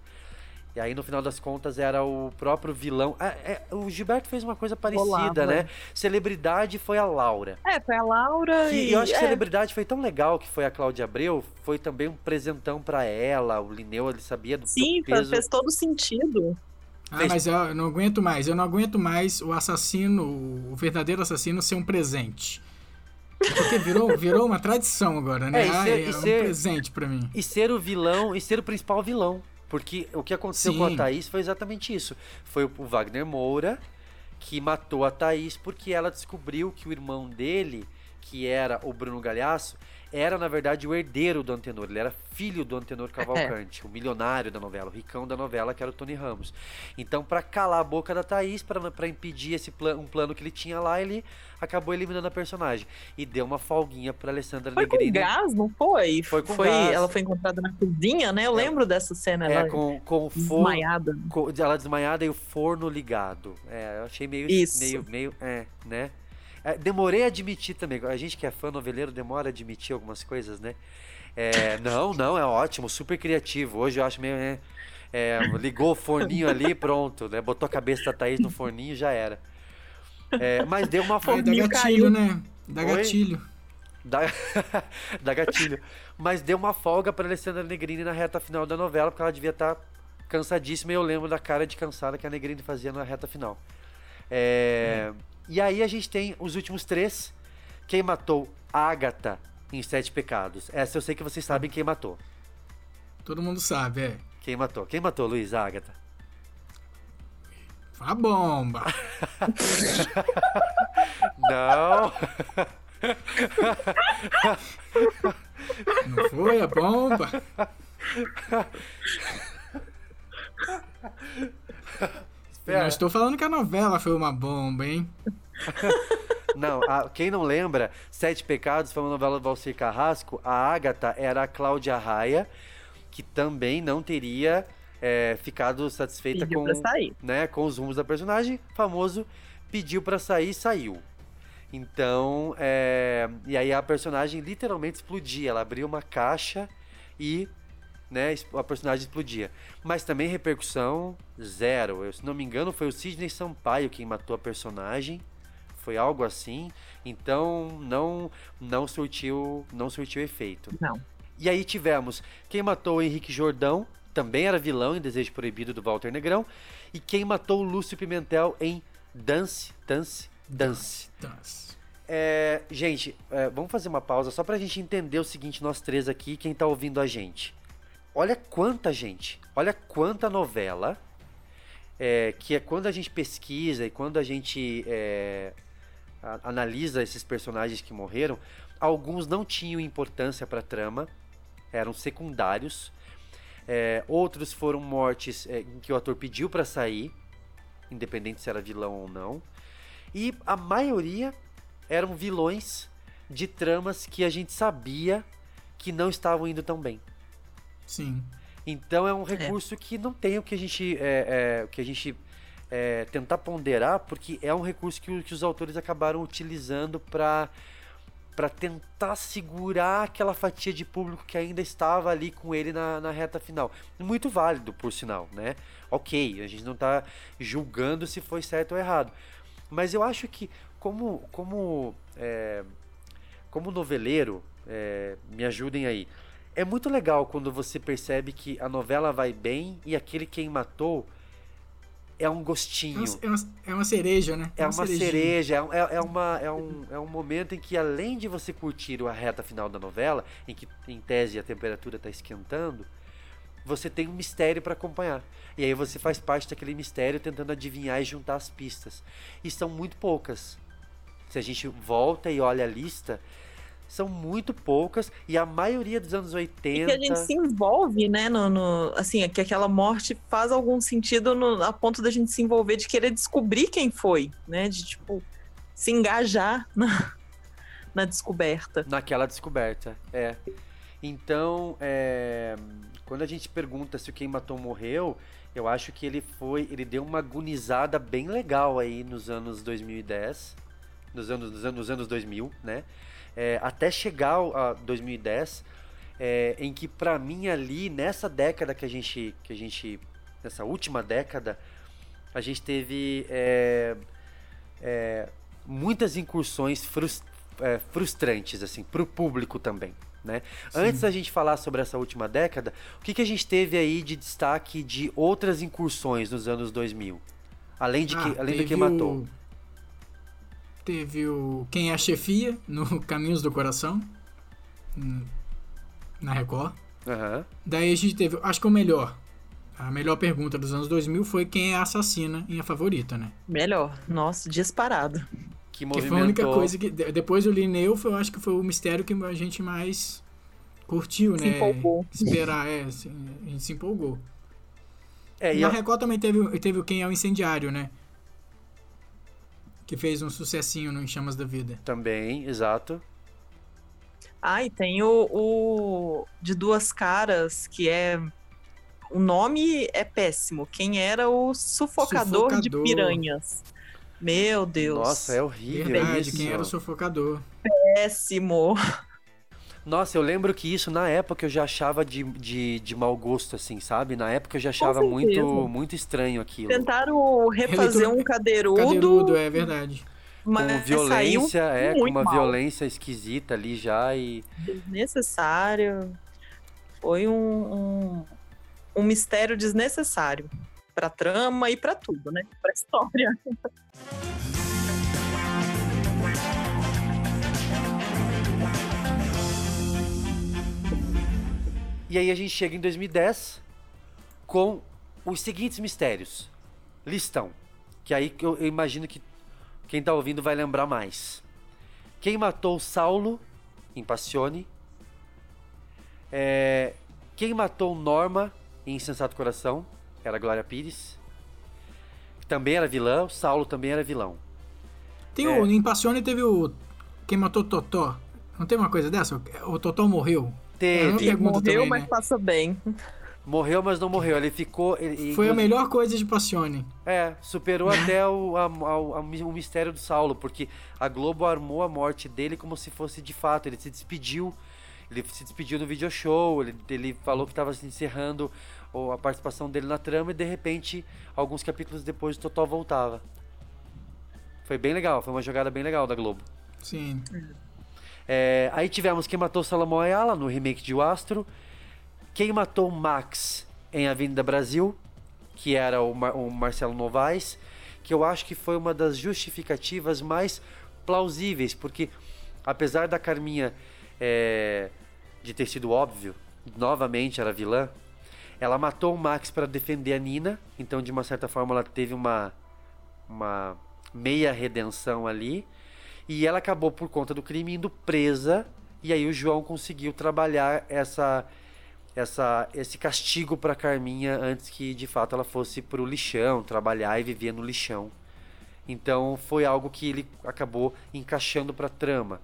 A: E aí, no final das contas, era o próprio vilão. Ah, é, o Gilberto fez uma coisa parecida,
B: Bolava.
A: né? Celebridade foi a Laura.
B: É, foi a Laura
A: Que
B: e.
A: eu acho que
B: é,
A: celebridade foi tão legal que foi a Cláudia Abreu, foi também um presentão pra ela. O Lineu, ele sabia do,
B: Sim,
A: do peso.
B: fez todo sentido.
C: Ah, mas eu não aguento mais. Eu não aguento mais o assassino, o verdadeiro assassino, ser um presente. Porque virou, virou uma tradição agora, né?
A: É, e
C: Ah,
A: ser-
C: é
A: e
C: um
A: ser-
C: presente pra mim.
A: E ser o vilão, e ser o principal vilão. Porque o que aconteceu com a
C: Sim.
A: Thaís foi exatamente isso. Foi o Wagner Moura que matou a Thaís porque ela descobriu que o irmão dele, que era o Bruno Galhaço, era na verdade o herdeiro do Antenor. Ele era filho do Antenor Cavalcante, o milionário da novela, o ricão da novela, que era o Tony Ramos. Então, pra calar a boca da Thaís, pra pra impedir esse um plano que ele tinha lá, ele acabou eliminando a personagem. E deu uma folguinha pra Alessandra
B: Foi com
A: Negrini.
B: gás, não foi?
A: Foi com gás.
B: Ela foi encontrada na cozinha, né? Eu lembro dessa cena.
A: É,
B: ela
A: com, com o forno.
B: desmaiada.
A: com- ela desmaiada e o forno ligado. É, eu achei meio.
B: Isso.
A: Meio, meio. É, né? É, demorei a admitir também. A gente que é fã noveleiro demora a admitir algumas coisas, né? É, não, não, é ótimo, super criativo. Hoje eu acho meio. É, é, ligou o forninho ali, pronto, né? Botou a cabeça da Thaís no forninho já era. É, mas deu uma
C: Ai, dá gatilho, né? Dá
A: Oi?
C: gatilho.
A: Dá, dá gatilho. Mas deu uma folga pra Alessandra Negrini na reta final da novela, porque ela devia estar cansadíssima e eu lembro da cara de cansada que a Negrini fazia na reta final. É, E aí a gente tem os últimos três. Quem matou Agatha em Sete Pecados? Essa eu sei que vocês sabem quem matou.
C: Todo mundo sabe, é.
A: Quem matou? Quem matou, Luiz? A Agatha?
C: A bomba.
A: Não!
C: Não foi a bomba? Eu não estou falando que a novela foi uma bomba, hein?
A: Não, a- quem não lembra, Sete Pecados foi uma novela do Valcir Carrasco. A Agatha era a Cláudia Raia, que também não teria é, ficado satisfeita
B: Pediu
A: com, né, com os rumos da personagem. Famoso pediu pra sair e saiu. Então, é, e aí a personagem literalmente explodia. Ela abria uma caixa e né, a personagem explodia. Mas também repercussão zero. Eu, se não me engano, foi o Sidney Sampaio quem matou a personagem. Foi algo assim. Então não não surtiu não surtiu efeito.
B: Não.
A: E aí tivemos quem matou o Henrique Jordão, também era vilão em Desejo Proibido do Walter Negrão, e quem matou o Lúcio Pimentel em Dance, Dance, Dance.
C: Dance.
A: É, gente, é, vamos fazer uma pausa só pra gente entender o seguinte, nós três aqui, quem tá ouvindo a gente. Olha quanta gente, olha quanta novela, é, que é quando a gente pesquisa e quando a gente é, a- analisa esses personagens que morreram, alguns não tinham importância pra trama, eram secundários. É, outros foram mortes é, em que o ator pediu pra sair, independente se era vilão ou não. E a maioria eram vilões de tramas que a gente sabia que não estavam indo tão bem.
C: Sim.
A: Então é um recurso que não tem o que a gente, é, é, o que a gente é, tentar ponderar, porque é um recurso que, que os autores acabaram utilizando para para tentar segurar aquela fatia de público que ainda estava ali com ele na, na reta final. Muito válido, por sinal, né? Ok, a gente não está julgando se foi certo ou errado. Mas eu acho que, como, como, é, como noveleiro, é, me ajudem aí. É muito legal quando você percebe que a novela vai bem e aquele quem matou é um
C: É
A: gostinho.
C: uma, é uma- é uma cereja, né?
A: É uma
C: cerejinha.
A: cereja, é, um- é, é uma, é, um, é um momento em que, além de você curtir a reta final da novela, em que, em tese, a temperatura está esquentando, você tem um mistério para acompanhar. E aí você faz parte daquele mistério tentando adivinhar e juntar as pistas. E são muito poucas. Se a gente volta e olha a lista, são muito poucas. E a maioria dos anos
B: E
A: 80.
B: que a gente se envolve, né? No, no- assim, que aquela morte faz algum sentido no- a ponto da gente se envolver, de querer descobrir quem foi, né? De, tipo, se engajar na, na descoberta.
A: Naquela descoberta, é. Então, é, quando a gente pergunta se o quem matou morreu, eu acho que ele foi, ele deu uma agonizada bem legal aí nos anos 2010, nos anos, nos anos, nos anos 2000, né? É, até chegar a 2010, é, em que pra mim ali, nessa década que a gente, que a gente nessa última década, a gente teve é, é, muitas incursões frus- é, frustrantes, assim, pro público também. Né? Antes da gente falar sobre essa última década, o que, que a gente teve aí de destaque de outras incursões nos anos 2000? Além, de que,
C: Ah,
A: além do que matou.
C: o- Teve o Quem é a Chefia, no Caminhos do Coração, hum, na Record.
A: Aham.
C: Daí a gente teve, acho que o melhor, a melhor pergunta dos anos 2000 foi quem é a assassina em A Favorita, né?
B: Melhor. Nossa, disparado.
A: Que
C: Que foi a única coisa que, de- depois do Lineu, foi, eu acho que foi o mistério que a gente mais curtiu,
B: Se
C: né?
B: empolgou.
C: Esperar, é, a gente se empolgou.
A: É, e
C: Na
A: a-
C: Record também teve, teve o Quem é o Incendiário, né? Que fez um sucessinho no Em Chamas da Vida.
A: Também, exato.
B: Ah, e tem o, o de duas caras, que é. O nome é péssimo. Quem era o sufocador, de
C: Sufocador.
B: piranhas? Meu Deus.
A: Nossa, é horrível
C: Verdade,
A: isso.
C: quem era o sufocador.
B: Péssimo.
A: Nossa, eu lembro que isso na época eu já achava de, de, de mau gosto, assim, sabe? Na época eu já achava muito, muito estranho aquilo.
B: Tentaram refazer um cadeirudo,
C: Cadeirudo, é verdade.
B: mas
A: com violência,
B: saiu
A: é, com uma
B: mal.
A: violência esquisita ali já e.
B: Desnecessário. Foi um, um, um mistério desnecessário. Pra trama e pra tudo, né? Pra história.
A: E aí a gente chega em 2010 com os seguintes mistérios. Listão. Que aí eu, eu imagino que quem tá ouvindo vai lembrar mais. Quem matou Saulo em Passione? É, quem matou Norma em Insensato Coração? Era Glória Pires. Também era vilã. O Saulo também era vilão.
C: Tem
A: É.
C: o, em Passione teve o. Quem matou Totó. Não tem uma coisa dessa? O Totó morreu.
A: Teve.
B: Morreu,
C: também,
B: mas
C: né?
B: passa bem.
A: Morreu, mas não morreu. Ele ficou. ele-
C: Foi a melhor coisa de Passione.
A: É, superou até o, a- a- a- o mistério do Saulo, porque a Globo armou a morte dele como se fosse de fato. Ele se despediu, ele se despediu no video show, ele, ele falou que estava se encerrando a participação dele na trama e de repente, alguns capítulos depois, o Totó voltava. Foi bem legal, foi uma jogada bem legal da Globo.
C: Sim.
A: É, aí tivemos Quem Matou Salomão Ayala no remake de O Astro. Quem Matou Max em Avenida Brasil, que era o, Mar- o Marcelo Novaes, que eu acho que foi uma das justificativas mais plausíveis, porque apesar da Carminha é, de ter sido óbvio, novamente era vilã, ela matou o Max para defender a Nina, então de uma certa forma ela teve uma, uma meia redenção ali. E ela acabou, por conta do crime, indo presa. E aí o João conseguiu trabalhar essa, essa, esse castigo para Carminha antes que de fato ela fosse pro lixão, trabalhar e viver no lixão. Então foi algo que ele acabou encaixando pra trama.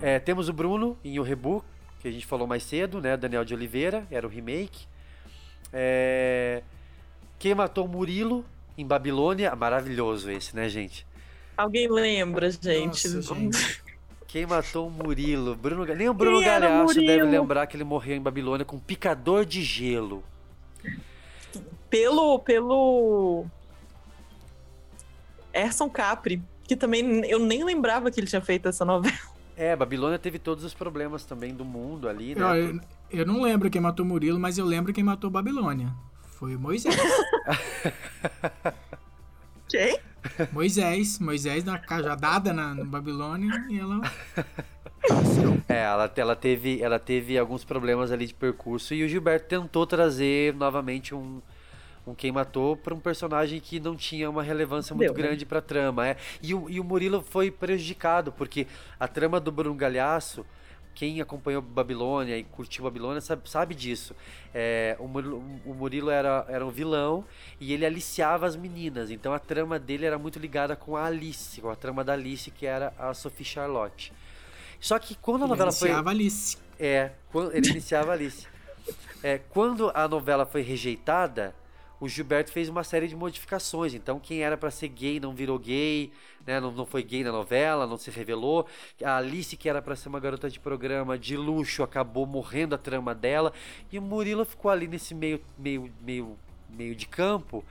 A: É, temos o Bruno em O Rebu, que a gente falou mais cedo, né? Daniel de Oliveira, era o remake. É, Quem matou Murilo em Babilônia? Maravilhoso esse, né, gente?
B: Alguém lembra, gente?
C: Nossa, gente.
A: Quem matou o Murilo? Bruno, nem o Bruno Galhaço deve lembrar que ele morreu em Babilônia com um picador de gelo.
B: Pelo, pelo Erson Capri, que também eu nem lembrava que ele tinha feito essa novela.
A: É, Babilônia teve todos os problemas também do mundo ali, né?
C: Eu, eu- eu não lembro quem matou Murilo, mas eu lembro quem matou Babilônia. Foi o Moisés.
B: Quem?
C: Moisés. Moisés uma cajadada na, na Babilônia e ela.
A: É, ela, ela, teve, ela teve alguns problemas ali de percurso e o Gilberto tentou trazer novamente um, um Quem Matou para um personagem que não tinha uma relevância muito
B: Deu, né?
A: grande pra trama. É. E, o, e o Murilo foi prejudicado, porque a trama do Bruno Galhaço, quem acompanhou Babilônia e curtiu Babilônia sabe, sabe disso. É, o Murilo, o Murilo era, era um vilão e ele aliciava as meninas, então a trama dele era muito ligada com a Alice, com a trama da Alice, que era a Sophie Charlotte. Só que quando a
C: Ele
A: novela foi.
C: iniciava Alice.
A: É, quando, ele iniciava Alice. É, quando a novela foi rejeitada, o Gilberto fez uma série de modificações. Então, quem era para ser gay não virou gay, né? não, não foi gay na novela, não se revelou. A Alice, que era para ser uma garota de programa de luxo, acabou morrendo a trama dela. E o Murilo ficou ali nesse meio, meio, meio, meio de campo,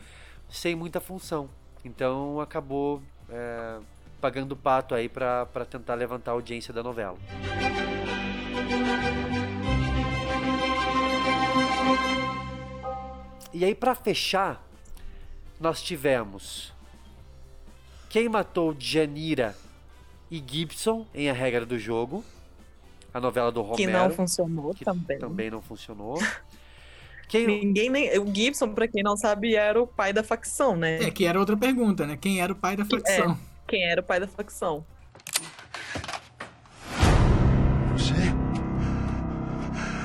A: sem muita função. Então, acabou é, pagando pato aí para tentar levantar a audiência da novela. E aí, para fechar, nós tivemos Quem Matou Janira e Gibson em A Regra do Jogo, a novela do Romero.
B: Que não funcionou
A: que
B: também.
A: Também não funcionou. Quem...
B: Ninguém nem. O Gibson, pra quem não sabe, era o pai da facção, né?
C: É, que era outra pergunta, né? Quem era o pai da facção?
B: É, quem era o pai da facção?
T: Você?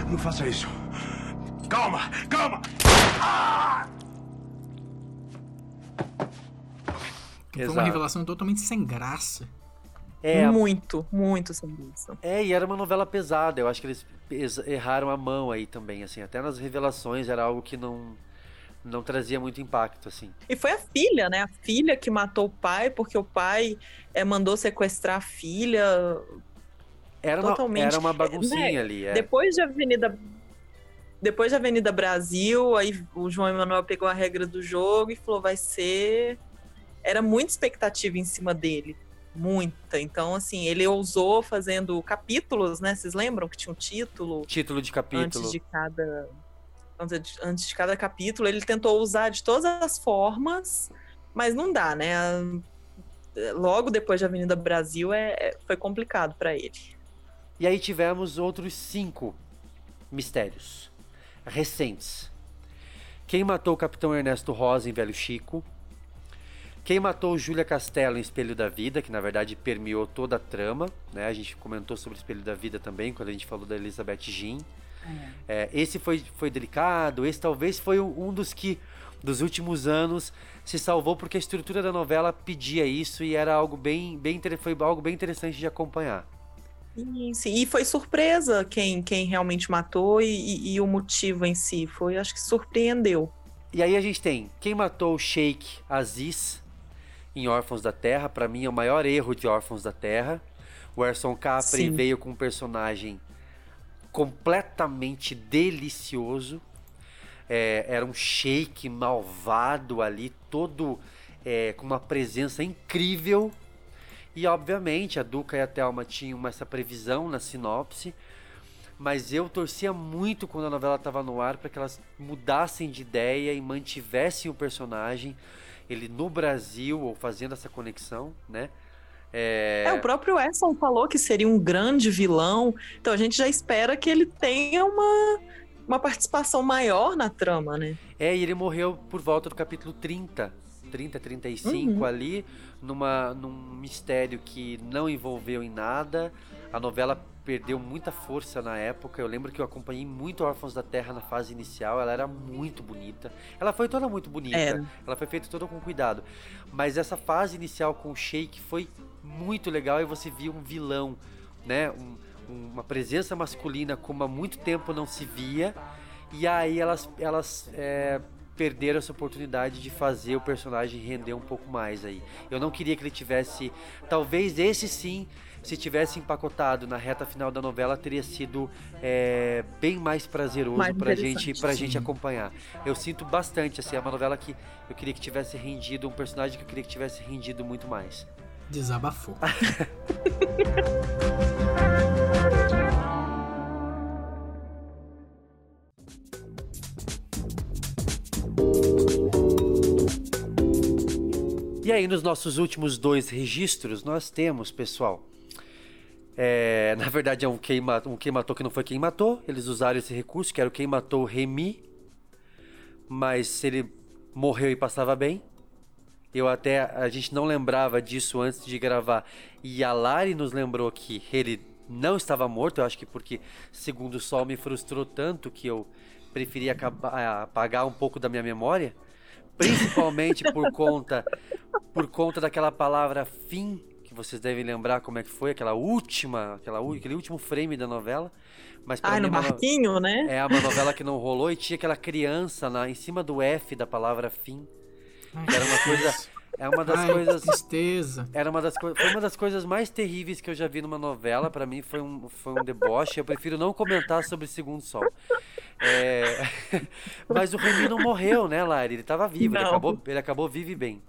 T: Não faça isso. Calma, calma! Ah!
C: Foi uma
A: Exato.
C: revelação totalmente sem graça.
A: É,
B: Muito, muito sem dúvida.
A: É, e era uma novela pesada. Eu acho que eles erraram a mão aí também, assim. Até nas revelações era algo que não não trazia muito impacto, assim.
B: E foi a filha, né? A filha que matou o pai, porque o pai é, mandou sequestrar a filha.
A: Era uma,
B: Totalmente.
A: era uma baguncinha
B: Né?
A: ali, é.
B: Depois de Avenida. Depois de Avenida Brasil, aí o João Emanuel pegou a regra do jogo e falou: vai ser. Era muita expectativa em cima dele. Muita. Então, assim, ele ousou fazendo capítulos, né? Vocês lembram que tinha um título?
A: Título de capítulo.
B: antes de cada antes de, cada capítulo ele tentou usar de todas as formas mas não dá né logo depois de Avenida Brasil é, é- foi complicado para ele
A: E aí tivemos outros cinco mistérios recentes. Quem matou o Capitão Ernesto Rosa em Velho Chico? Quem matou Júlia Castelo em Espelho da Vida, que na verdade permeou toda a trama, né? A gente comentou sobre Espelho da Vida também, quando a gente falou da Elizabeth Jean. É, esse foi, foi delicado, esse talvez foi um dos que, dos últimos anos, se salvou porque a estrutura da novela pedia isso e era algo bem, bem, foi algo bem interessante de acompanhar.
B: Isso, e foi surpresa quem, quem realmente matou e, e- e o motivo em si foi acho que surpreendeu
A: E aí a gente tem quem matou o Sheik Aziz em Órfãos da Terra, pra mim é o maior erro de Órfãos da Terra. O Erson Capri
B: Sim.
A: veio com um personagem completamente delicioso. É, era um Sheik malvado ali, todo é, com uma presença incrível. E obviamente a Duca e a Thelma tinham essa previsão na sinopse. Mas eu torcia muito quando a novela estava no ar para que elas mudassem de ideia e mantivessem o personagem, ele no Brasil, ou fazendo essa conexão, né? É,
B: É, o próprio Edson falou que seria um grande vilão, então a gente já espera que ele tenha uma, uma participação maior na trama, né?
A: É, e ele morreu por volta do capítulo 30, 30, 35
B: Uhum.
A: ali, numa, num mistério que não envolveu em nada. A novela perdeu muita força na época. Eu lembro que eu acompanhei muito Órfãos da Terra na fase inicial. Ela era muito bonita. Ela foi toda muito bonita.
B: Era.
A: Ela foi feita toda com cuidado. Mas essa fase inicial com o Shake foi muito legal e você via um vilão, né? Um- uma presença masculina como há muito tempo não se via. E aí elas, elas é, perderam essa oportunidade de fazer o personagem render um pouco mais aí. Eu não queria que ele tivesse. Talvez esse sim, se tivesse empacotado na reta final da novela, teria sido é, bem mais prazeroso
B: Mais
A: pra gente, pra
B: sim.
A: gente acompanhar. Eu sinto bastante, assim, é uma novela que eu queria que tivesse rendido, um personagem que eu queria que tivesse rendido muito mais.
C: Desabafou.
A: E aí, nos nossos últimos dois registros, nós temos, pessoal. É, na verdade, é um quem, ma- um quem matou que não foi quem matou. Eles usaram esse recurso, que era o quem matou Remy. Mas se ele morreu e passava bem. Eu até. A gente não lembrava disso antes de gravar. E a Lari nos lembrou que ele não estava morto. Eu acho que porque, segundo o Sol, me frustrou tanto que eu preferi acabar, apagar um pouco da minha memória. Principalmente por conta por conta daquela palavra fim vocês devem lembrar como é que foi aquela última, aquela, aquele último frame da novela. Mas
B: Ai,
A: mim
B: no
A: é uma no-
B: barquinho, né?
A: É uma novela que não rolou e tinha aquela criança na, em cima do F da palavra fim. Que era uma coisa. É uma das
C: Ai,
A: coisas.
C: Tristeza.
A: Era uma das coisas. Foi uma das coisas mais terríveis que eu já vi numa novela. Pra mim foi um, foi um deboche. Eu prefiro não comentar sobre Segundo Sol. É, Mas o Remy não morreu, né, Lari? Ele tava vivo. Ele acabou, ele acabou vivo e bem.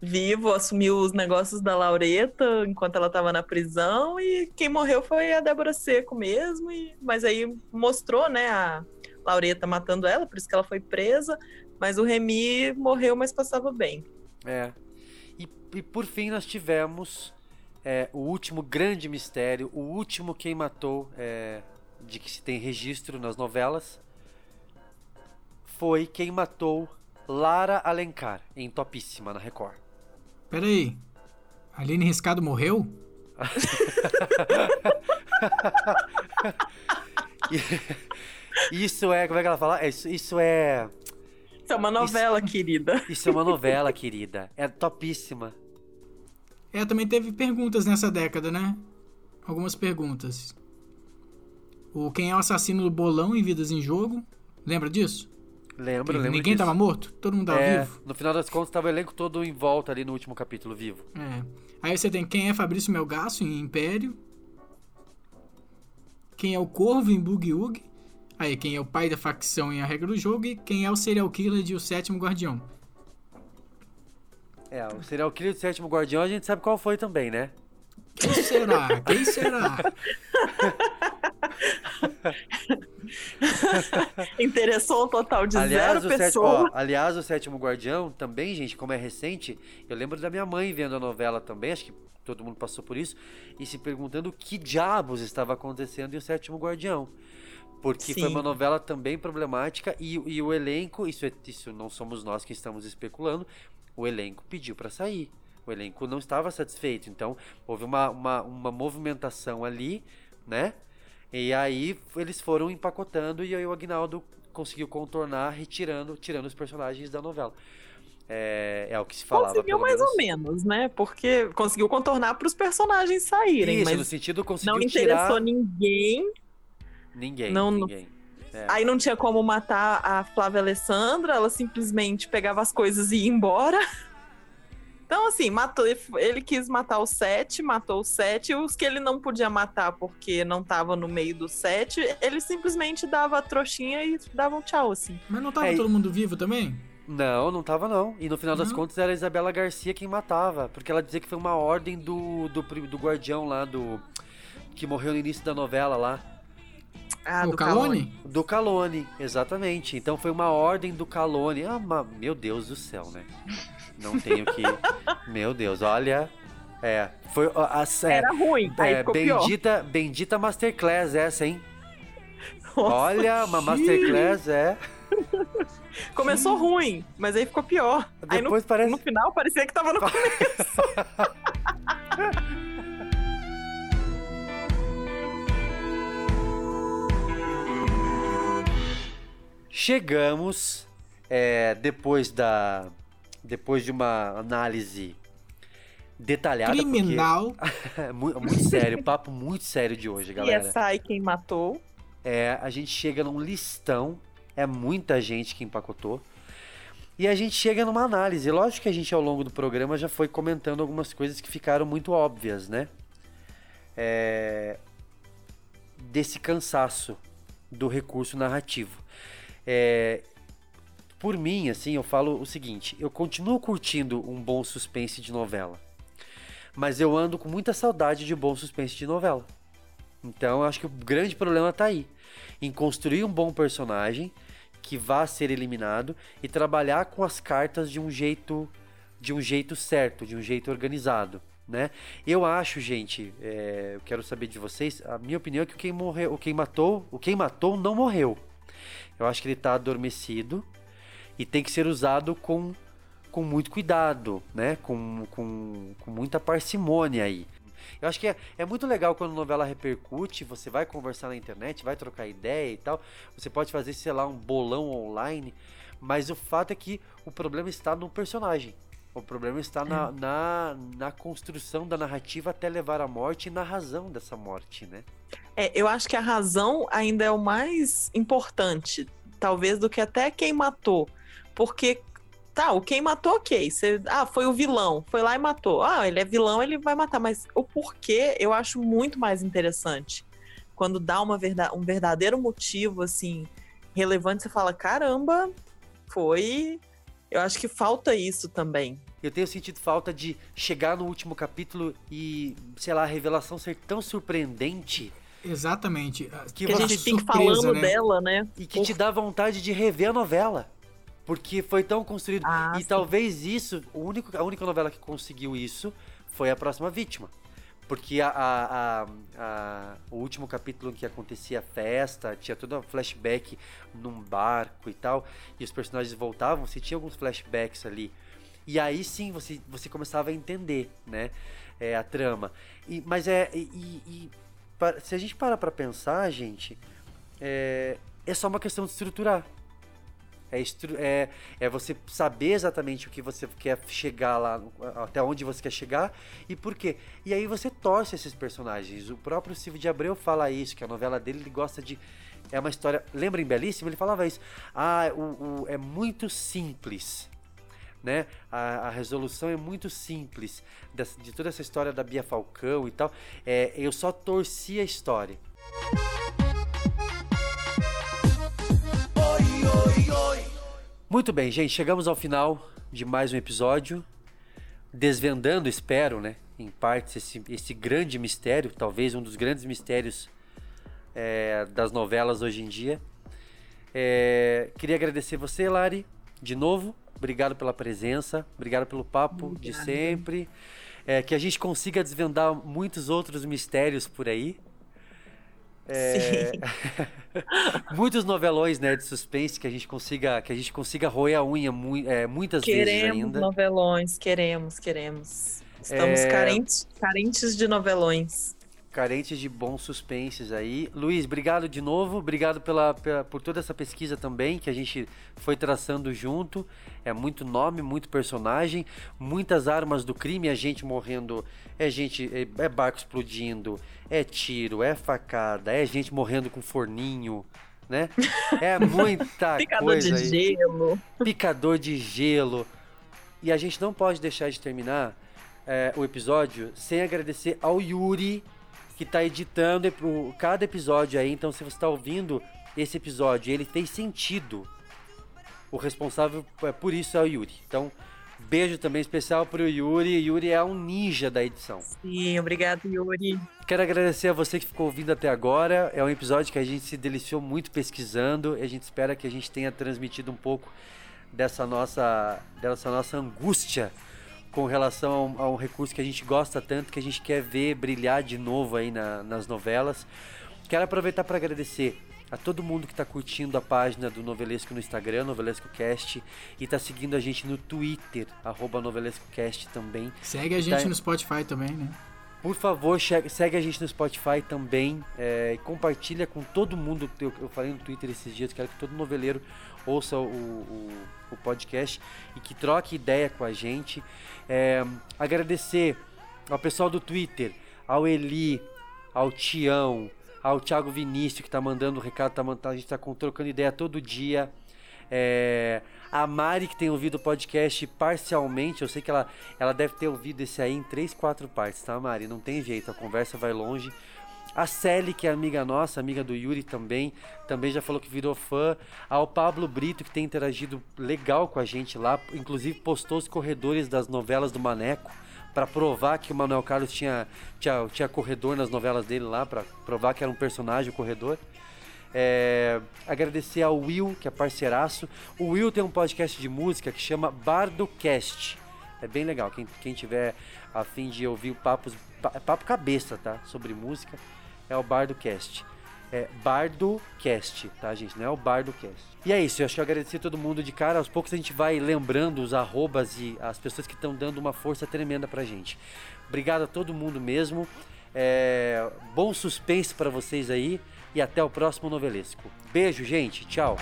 B: Vivo, assumiu os negócios da Laureta enquanto ela tava na prisão e quem morreu foi a Débora Seco mesmo. E... Mas aí mostrou, né, a Laureta matando ela, por isso que ela foi presa. Mas o Remy morreu, mas passava bem.
A: É. E, e por fim nós tivemos é, o último grande mistério, o último quem matou é, de que se tem registro nas novelas foi quem matou Lara Alencar em Topíssima na Record.
C: Pera aí. Aline Riscado morreu?
A: Isso é, como é que ela fala? É, Isso, isso é.
B: Isso é uma novela, querida.
A: Isso é uma novela, querida. É topíssima.
C: É, também teve perguntas nessa década, né? Algumas perguntas. O quem é o assassino do bolão em Vidas em Jogo? Lembra disso?
A: Lembro,
C: Que
A: lembro.
C: Ninguém
A: disso.
C: tava morto? Todo mundo tava
A: É,
C: vivo?
A: No final das contas, tava o elenco todo em volta ali no último capítulo vivo.
C: É. Aí você tem quem é Fabrício Melgaço em Império. Quem é o Corvo em Boogie Woogie. Aí, quem é o pai da facção em A Regra do Jogo. E quem é o serial killer de O Sétimo Guardião.
A: É, o serial killer do sétimo guardião a gente sabe qual foi também, né?
C: Quem será? Quem será?
B: Interessou um total de
A: aliás,
B: zero pessoas.
A: aliás, o sétimo guardião também, gente, como é recente, eu lembro da minha mãe vendo a novela também, acho que todo mundo passou por isso, e se perguntando o que diabos estava acontecendo em o sétimo guardião. Porque foi
B: Sim.
A: uma novela também problemática e, e o elenco, isso, é- isso não somos nós que estamos especulando, o elenco pediu para sair. O elenco não estava satisfeito, então houve uma, uma, uma movimentação ali, né? E aí eles foram empacotando e aí o Agnaldo conseguiu contornar, retirando, tirando os personagens da novela. É, é o que se falava.
B: Conseguiu mais
A: menos.
B: ou menos, né? Porque conseguiu contornar para os personagens saírem,
A: Isso,
B: mas
A: no sentido conseguiu
B: não
A: tirar
B: interessou ninguém.
A: ninguém.
B: não- não-
A: ninguém. É.
B: Aí não tinha como matar a Flávia Alessandra, ela simplesmente pegava as coisas e ia embora. Então, assim, matou, ele quis matar o sete, matou o sete, e os que ele não podia matar porque não tava no meio do sete, ele simplesmente dava a trouxinha e dava um tchau, assim.
C: Mas não tava
A: É,
C: todo mundo vivo também?
A: Não, não tava não. E no final das contas era a Isabela Garcia quem matava. Porque ela dizia que foi uma ordem do, do, do guardião lá, do. Que morreu no início da novela lá.
B: Ah,
C: o
B: do
C: Calone?
A: Do Calone, exatamente. Então foi uma ordem do Calone. Ah, meu Deus do céu, né? Não tenho que. meu Deus, olha. É. Foi. a- a-
B: Era ruim,
A: é,
B: pior.
A: bendita, bendita Masterclass essa, hein? Olha, uma Masterclass é.
B: Começou ruim, mas aí ficou pior. aí no,
A: Depois parece-
B: no final parecia que tava no começo.
A: Chegamos é, depois da depois de uma análise detalhada porque-
C: Criminal.
A: Mu- muito sério, papo muito sério de hoje, galera.
B: E essa quem matou.
A: É, a gente chega num listão, é muita gente que empacotou. E a gente chega numa análise. Lógico que a gente ao longo do programa já foi comentando algumas coisas que ficaram muito óbvias, né? É, desse cansaço do recurso narrativo. É, por mim, assim, eu falo o seguinte: eu continuo curtindo um bom suspense de novela, mas eu ando com muita saudade de bom suspense de novela. Então, eu acho que o grande problema tá aí, em construir um bom personagem que vá ser eliminado e trabalhar com as cartas de um jeito de um jeito certo, de um jeito organizado, né? Eu acho, gente, é, eu quero saber de vocês, a minha opinião é que quem morreu, o quem matou, o quem matou não morreu. Eu acho que ele tá adormecido e tem que ser usado com, com muito cuidado, né? Com, com, com muita parcimônia aí. Eu acho que é, é muito legal quando a novela repercute, você vai conversar na internet, vai trocar ideia e tal. Você pode fazer, sei lá, um bolão online. Mas o fato é que o problema está no personagem. O problema está na, na, na construção da narrativa até levar à morte e na razão dessa morte, né?
B: É, eu acho que a razão ainda é o mais importante, talvez, do que até quem matou. Porque, tá, o quem matou, ok. Você, ah, foi o vilão, foi lá e matou. Ah, ele é vilão, ele vai matar. Mas o porquê eu acho muito mais interessante. Quando dá uma verda um verdadeiro motivo, assim, relevante, você fala: caramba, foi. Eu acho que falta isso também.
A: Eu tenho sentido falta de chegar no último capítulo e, sei lá, a revelação ser tão surpreendente.
C: Exatamente.
A: Que,
B: Que a gente fica falando
C: né?
B: dela, né?
A: e que te dá vontade de rever a novela. Porque foi tão construído.
B: Ah,
A: e
B: sim.
A: talvez isso, o único, a única novela que conseguiu isso foi a próxima vítima. Porque a, a- a- o último capítulo em que acontecia a festa, tinha todo um flashback num barco e tal, e os personagens voltavam, você tinha alguns flashbacks ali. E aí sim você, você começava a entender, né? é, a trama. E, mas é. E, e- se a gente parar pra pensar, gente, é, é só uma questão de estruturar. É, é, é você saber exatamente o que você quer chegar lá, até onde você quer chegar e por quê. E aí você torce esses personagens. O próprio Silvio de Abreu fala isso, que a novela dele ele gosta de. É uma história. Lembra em Belíssimo? Ele falava isso. Ah, o, o- é muito simples. Né? A, a resolução é muito simples dessa- de toda essa história da Bia Falcão e tal. É, eu só torci a história. Muito bem, gente, chegamos ao final de mais um episódio. Desvendando, espero, né? Em partes, esse, esse grande mistério, talvez um dos grandes mistérios é, das novelas hoje em dia. É, queria agradecer você, Lari, de novo. Obrigado pela presença, obrigado pelo papo de sempre. É, que a gente consiga desvendar muitos outros mistérios por aí. É, muitos novelões, né, de suspense que a gente consiga, que a gente consiga roer a unha mui- é, muitas vezes
B: Queremos
A: ainda.
B: novelões, queremos, queremos. Estamos
A: É.
B: carentes, carentes de novelões.
A: Carentes de bons suspenses aí. Luiz, obrigado de novo. Obrigado pela, pela- por toda essa pesquisa também que a gente foi traçando junto. É muito nome, muito personagem, muitas armas do crime, a gente morrendo, é gente, é, é barco explodindo, é tiro, é facada, é gente morrendo com forninho, né? É muita
B: Picador
A: coisa
B: de
A: aí.
B: gelo.
A: Picador de gelo. E a gente não pode deixar de terminar é, o episódio sem agradecer ao Yuri, que tá editando cada episódio aí. Então, se você tá ouvindo esse episódio ele fez sentido, o responsável é, por isso é o Yuri. Então, beijo também especial pro Yuri. Yuri é um ninja da edição.
B: Sim, obrigado, Yuri.
A: Quero agradecer a você que ficou ouvindo até agora. É um episódio que a gente se deliciou muito pesquisando. E a gente espera que a gente tenha transmitido um pouco dessa nossa, dessa nossa angústia com relação a um, recurso que a gente gosta tanto, que a gente quer ver brilhar de novo aí na- nas novelas. Quero aproveitar para agradecer a todo mundo que está curtindo a página do Novelesco no Instagram, Novelesco Cast, e está seguindo a gente no Twitter, arroba NovelescoCast também.
C: Segue a gente
A: Tá-
C: no Spotify também, né?
A: por favor, segue a gente no Spotify também é, compartilha com todo mundo. Eu, eu falei no Twitter esses dias, quero que todo noveleiro ouça o, o, o podcast e que troque ideia com a gente. É, agradecer ao pessoal do Twitter, ao Eli, ao Tião, ao Thiago Vinícius que tá mandando o recado, tá, a gente tá com- trocando ideia todo dia. É, a Mari, que tem ouvido o podcast parcialmente, eu sei que ela, ela deve ter ouvido esse aí em três, quatro partes, tá, Mari? Não tem jeito, a conversa vai longe. A Sally, que é amiga nossa, amiga do Yuri também, também já falou que virou fã. Ao Pablo Brito, que tem interagido legal com a gente lá, inclusive postou os corredores das novelas do Maneco para provar que o Manuel Carlos tinha, tinha, tinha corredor nas novelas dele lá, para provar que era um personagem o corredor. É, agradecer ao Will, que é parceiraço. O Will tem um podcast de música que chama BardoCast. É bem legal. Quem, quem tiver a fim de ouvir o papo, papo cabeça, tá? Sobre música, é o BardoCast. É BardoCast, tá, gente? Não é o BardoCast. E é isso, eu acho que eu agradeci a todo mundo de cara. Aos poucos a gente vai lembrando os arrobas e as pessoas que estão dando uma força tremenda pra gente. Obrigado a todo mundo mesmo. É, bom suspense pra vocês aí e até o próximo novelesco. Beijo, gente. Tchau.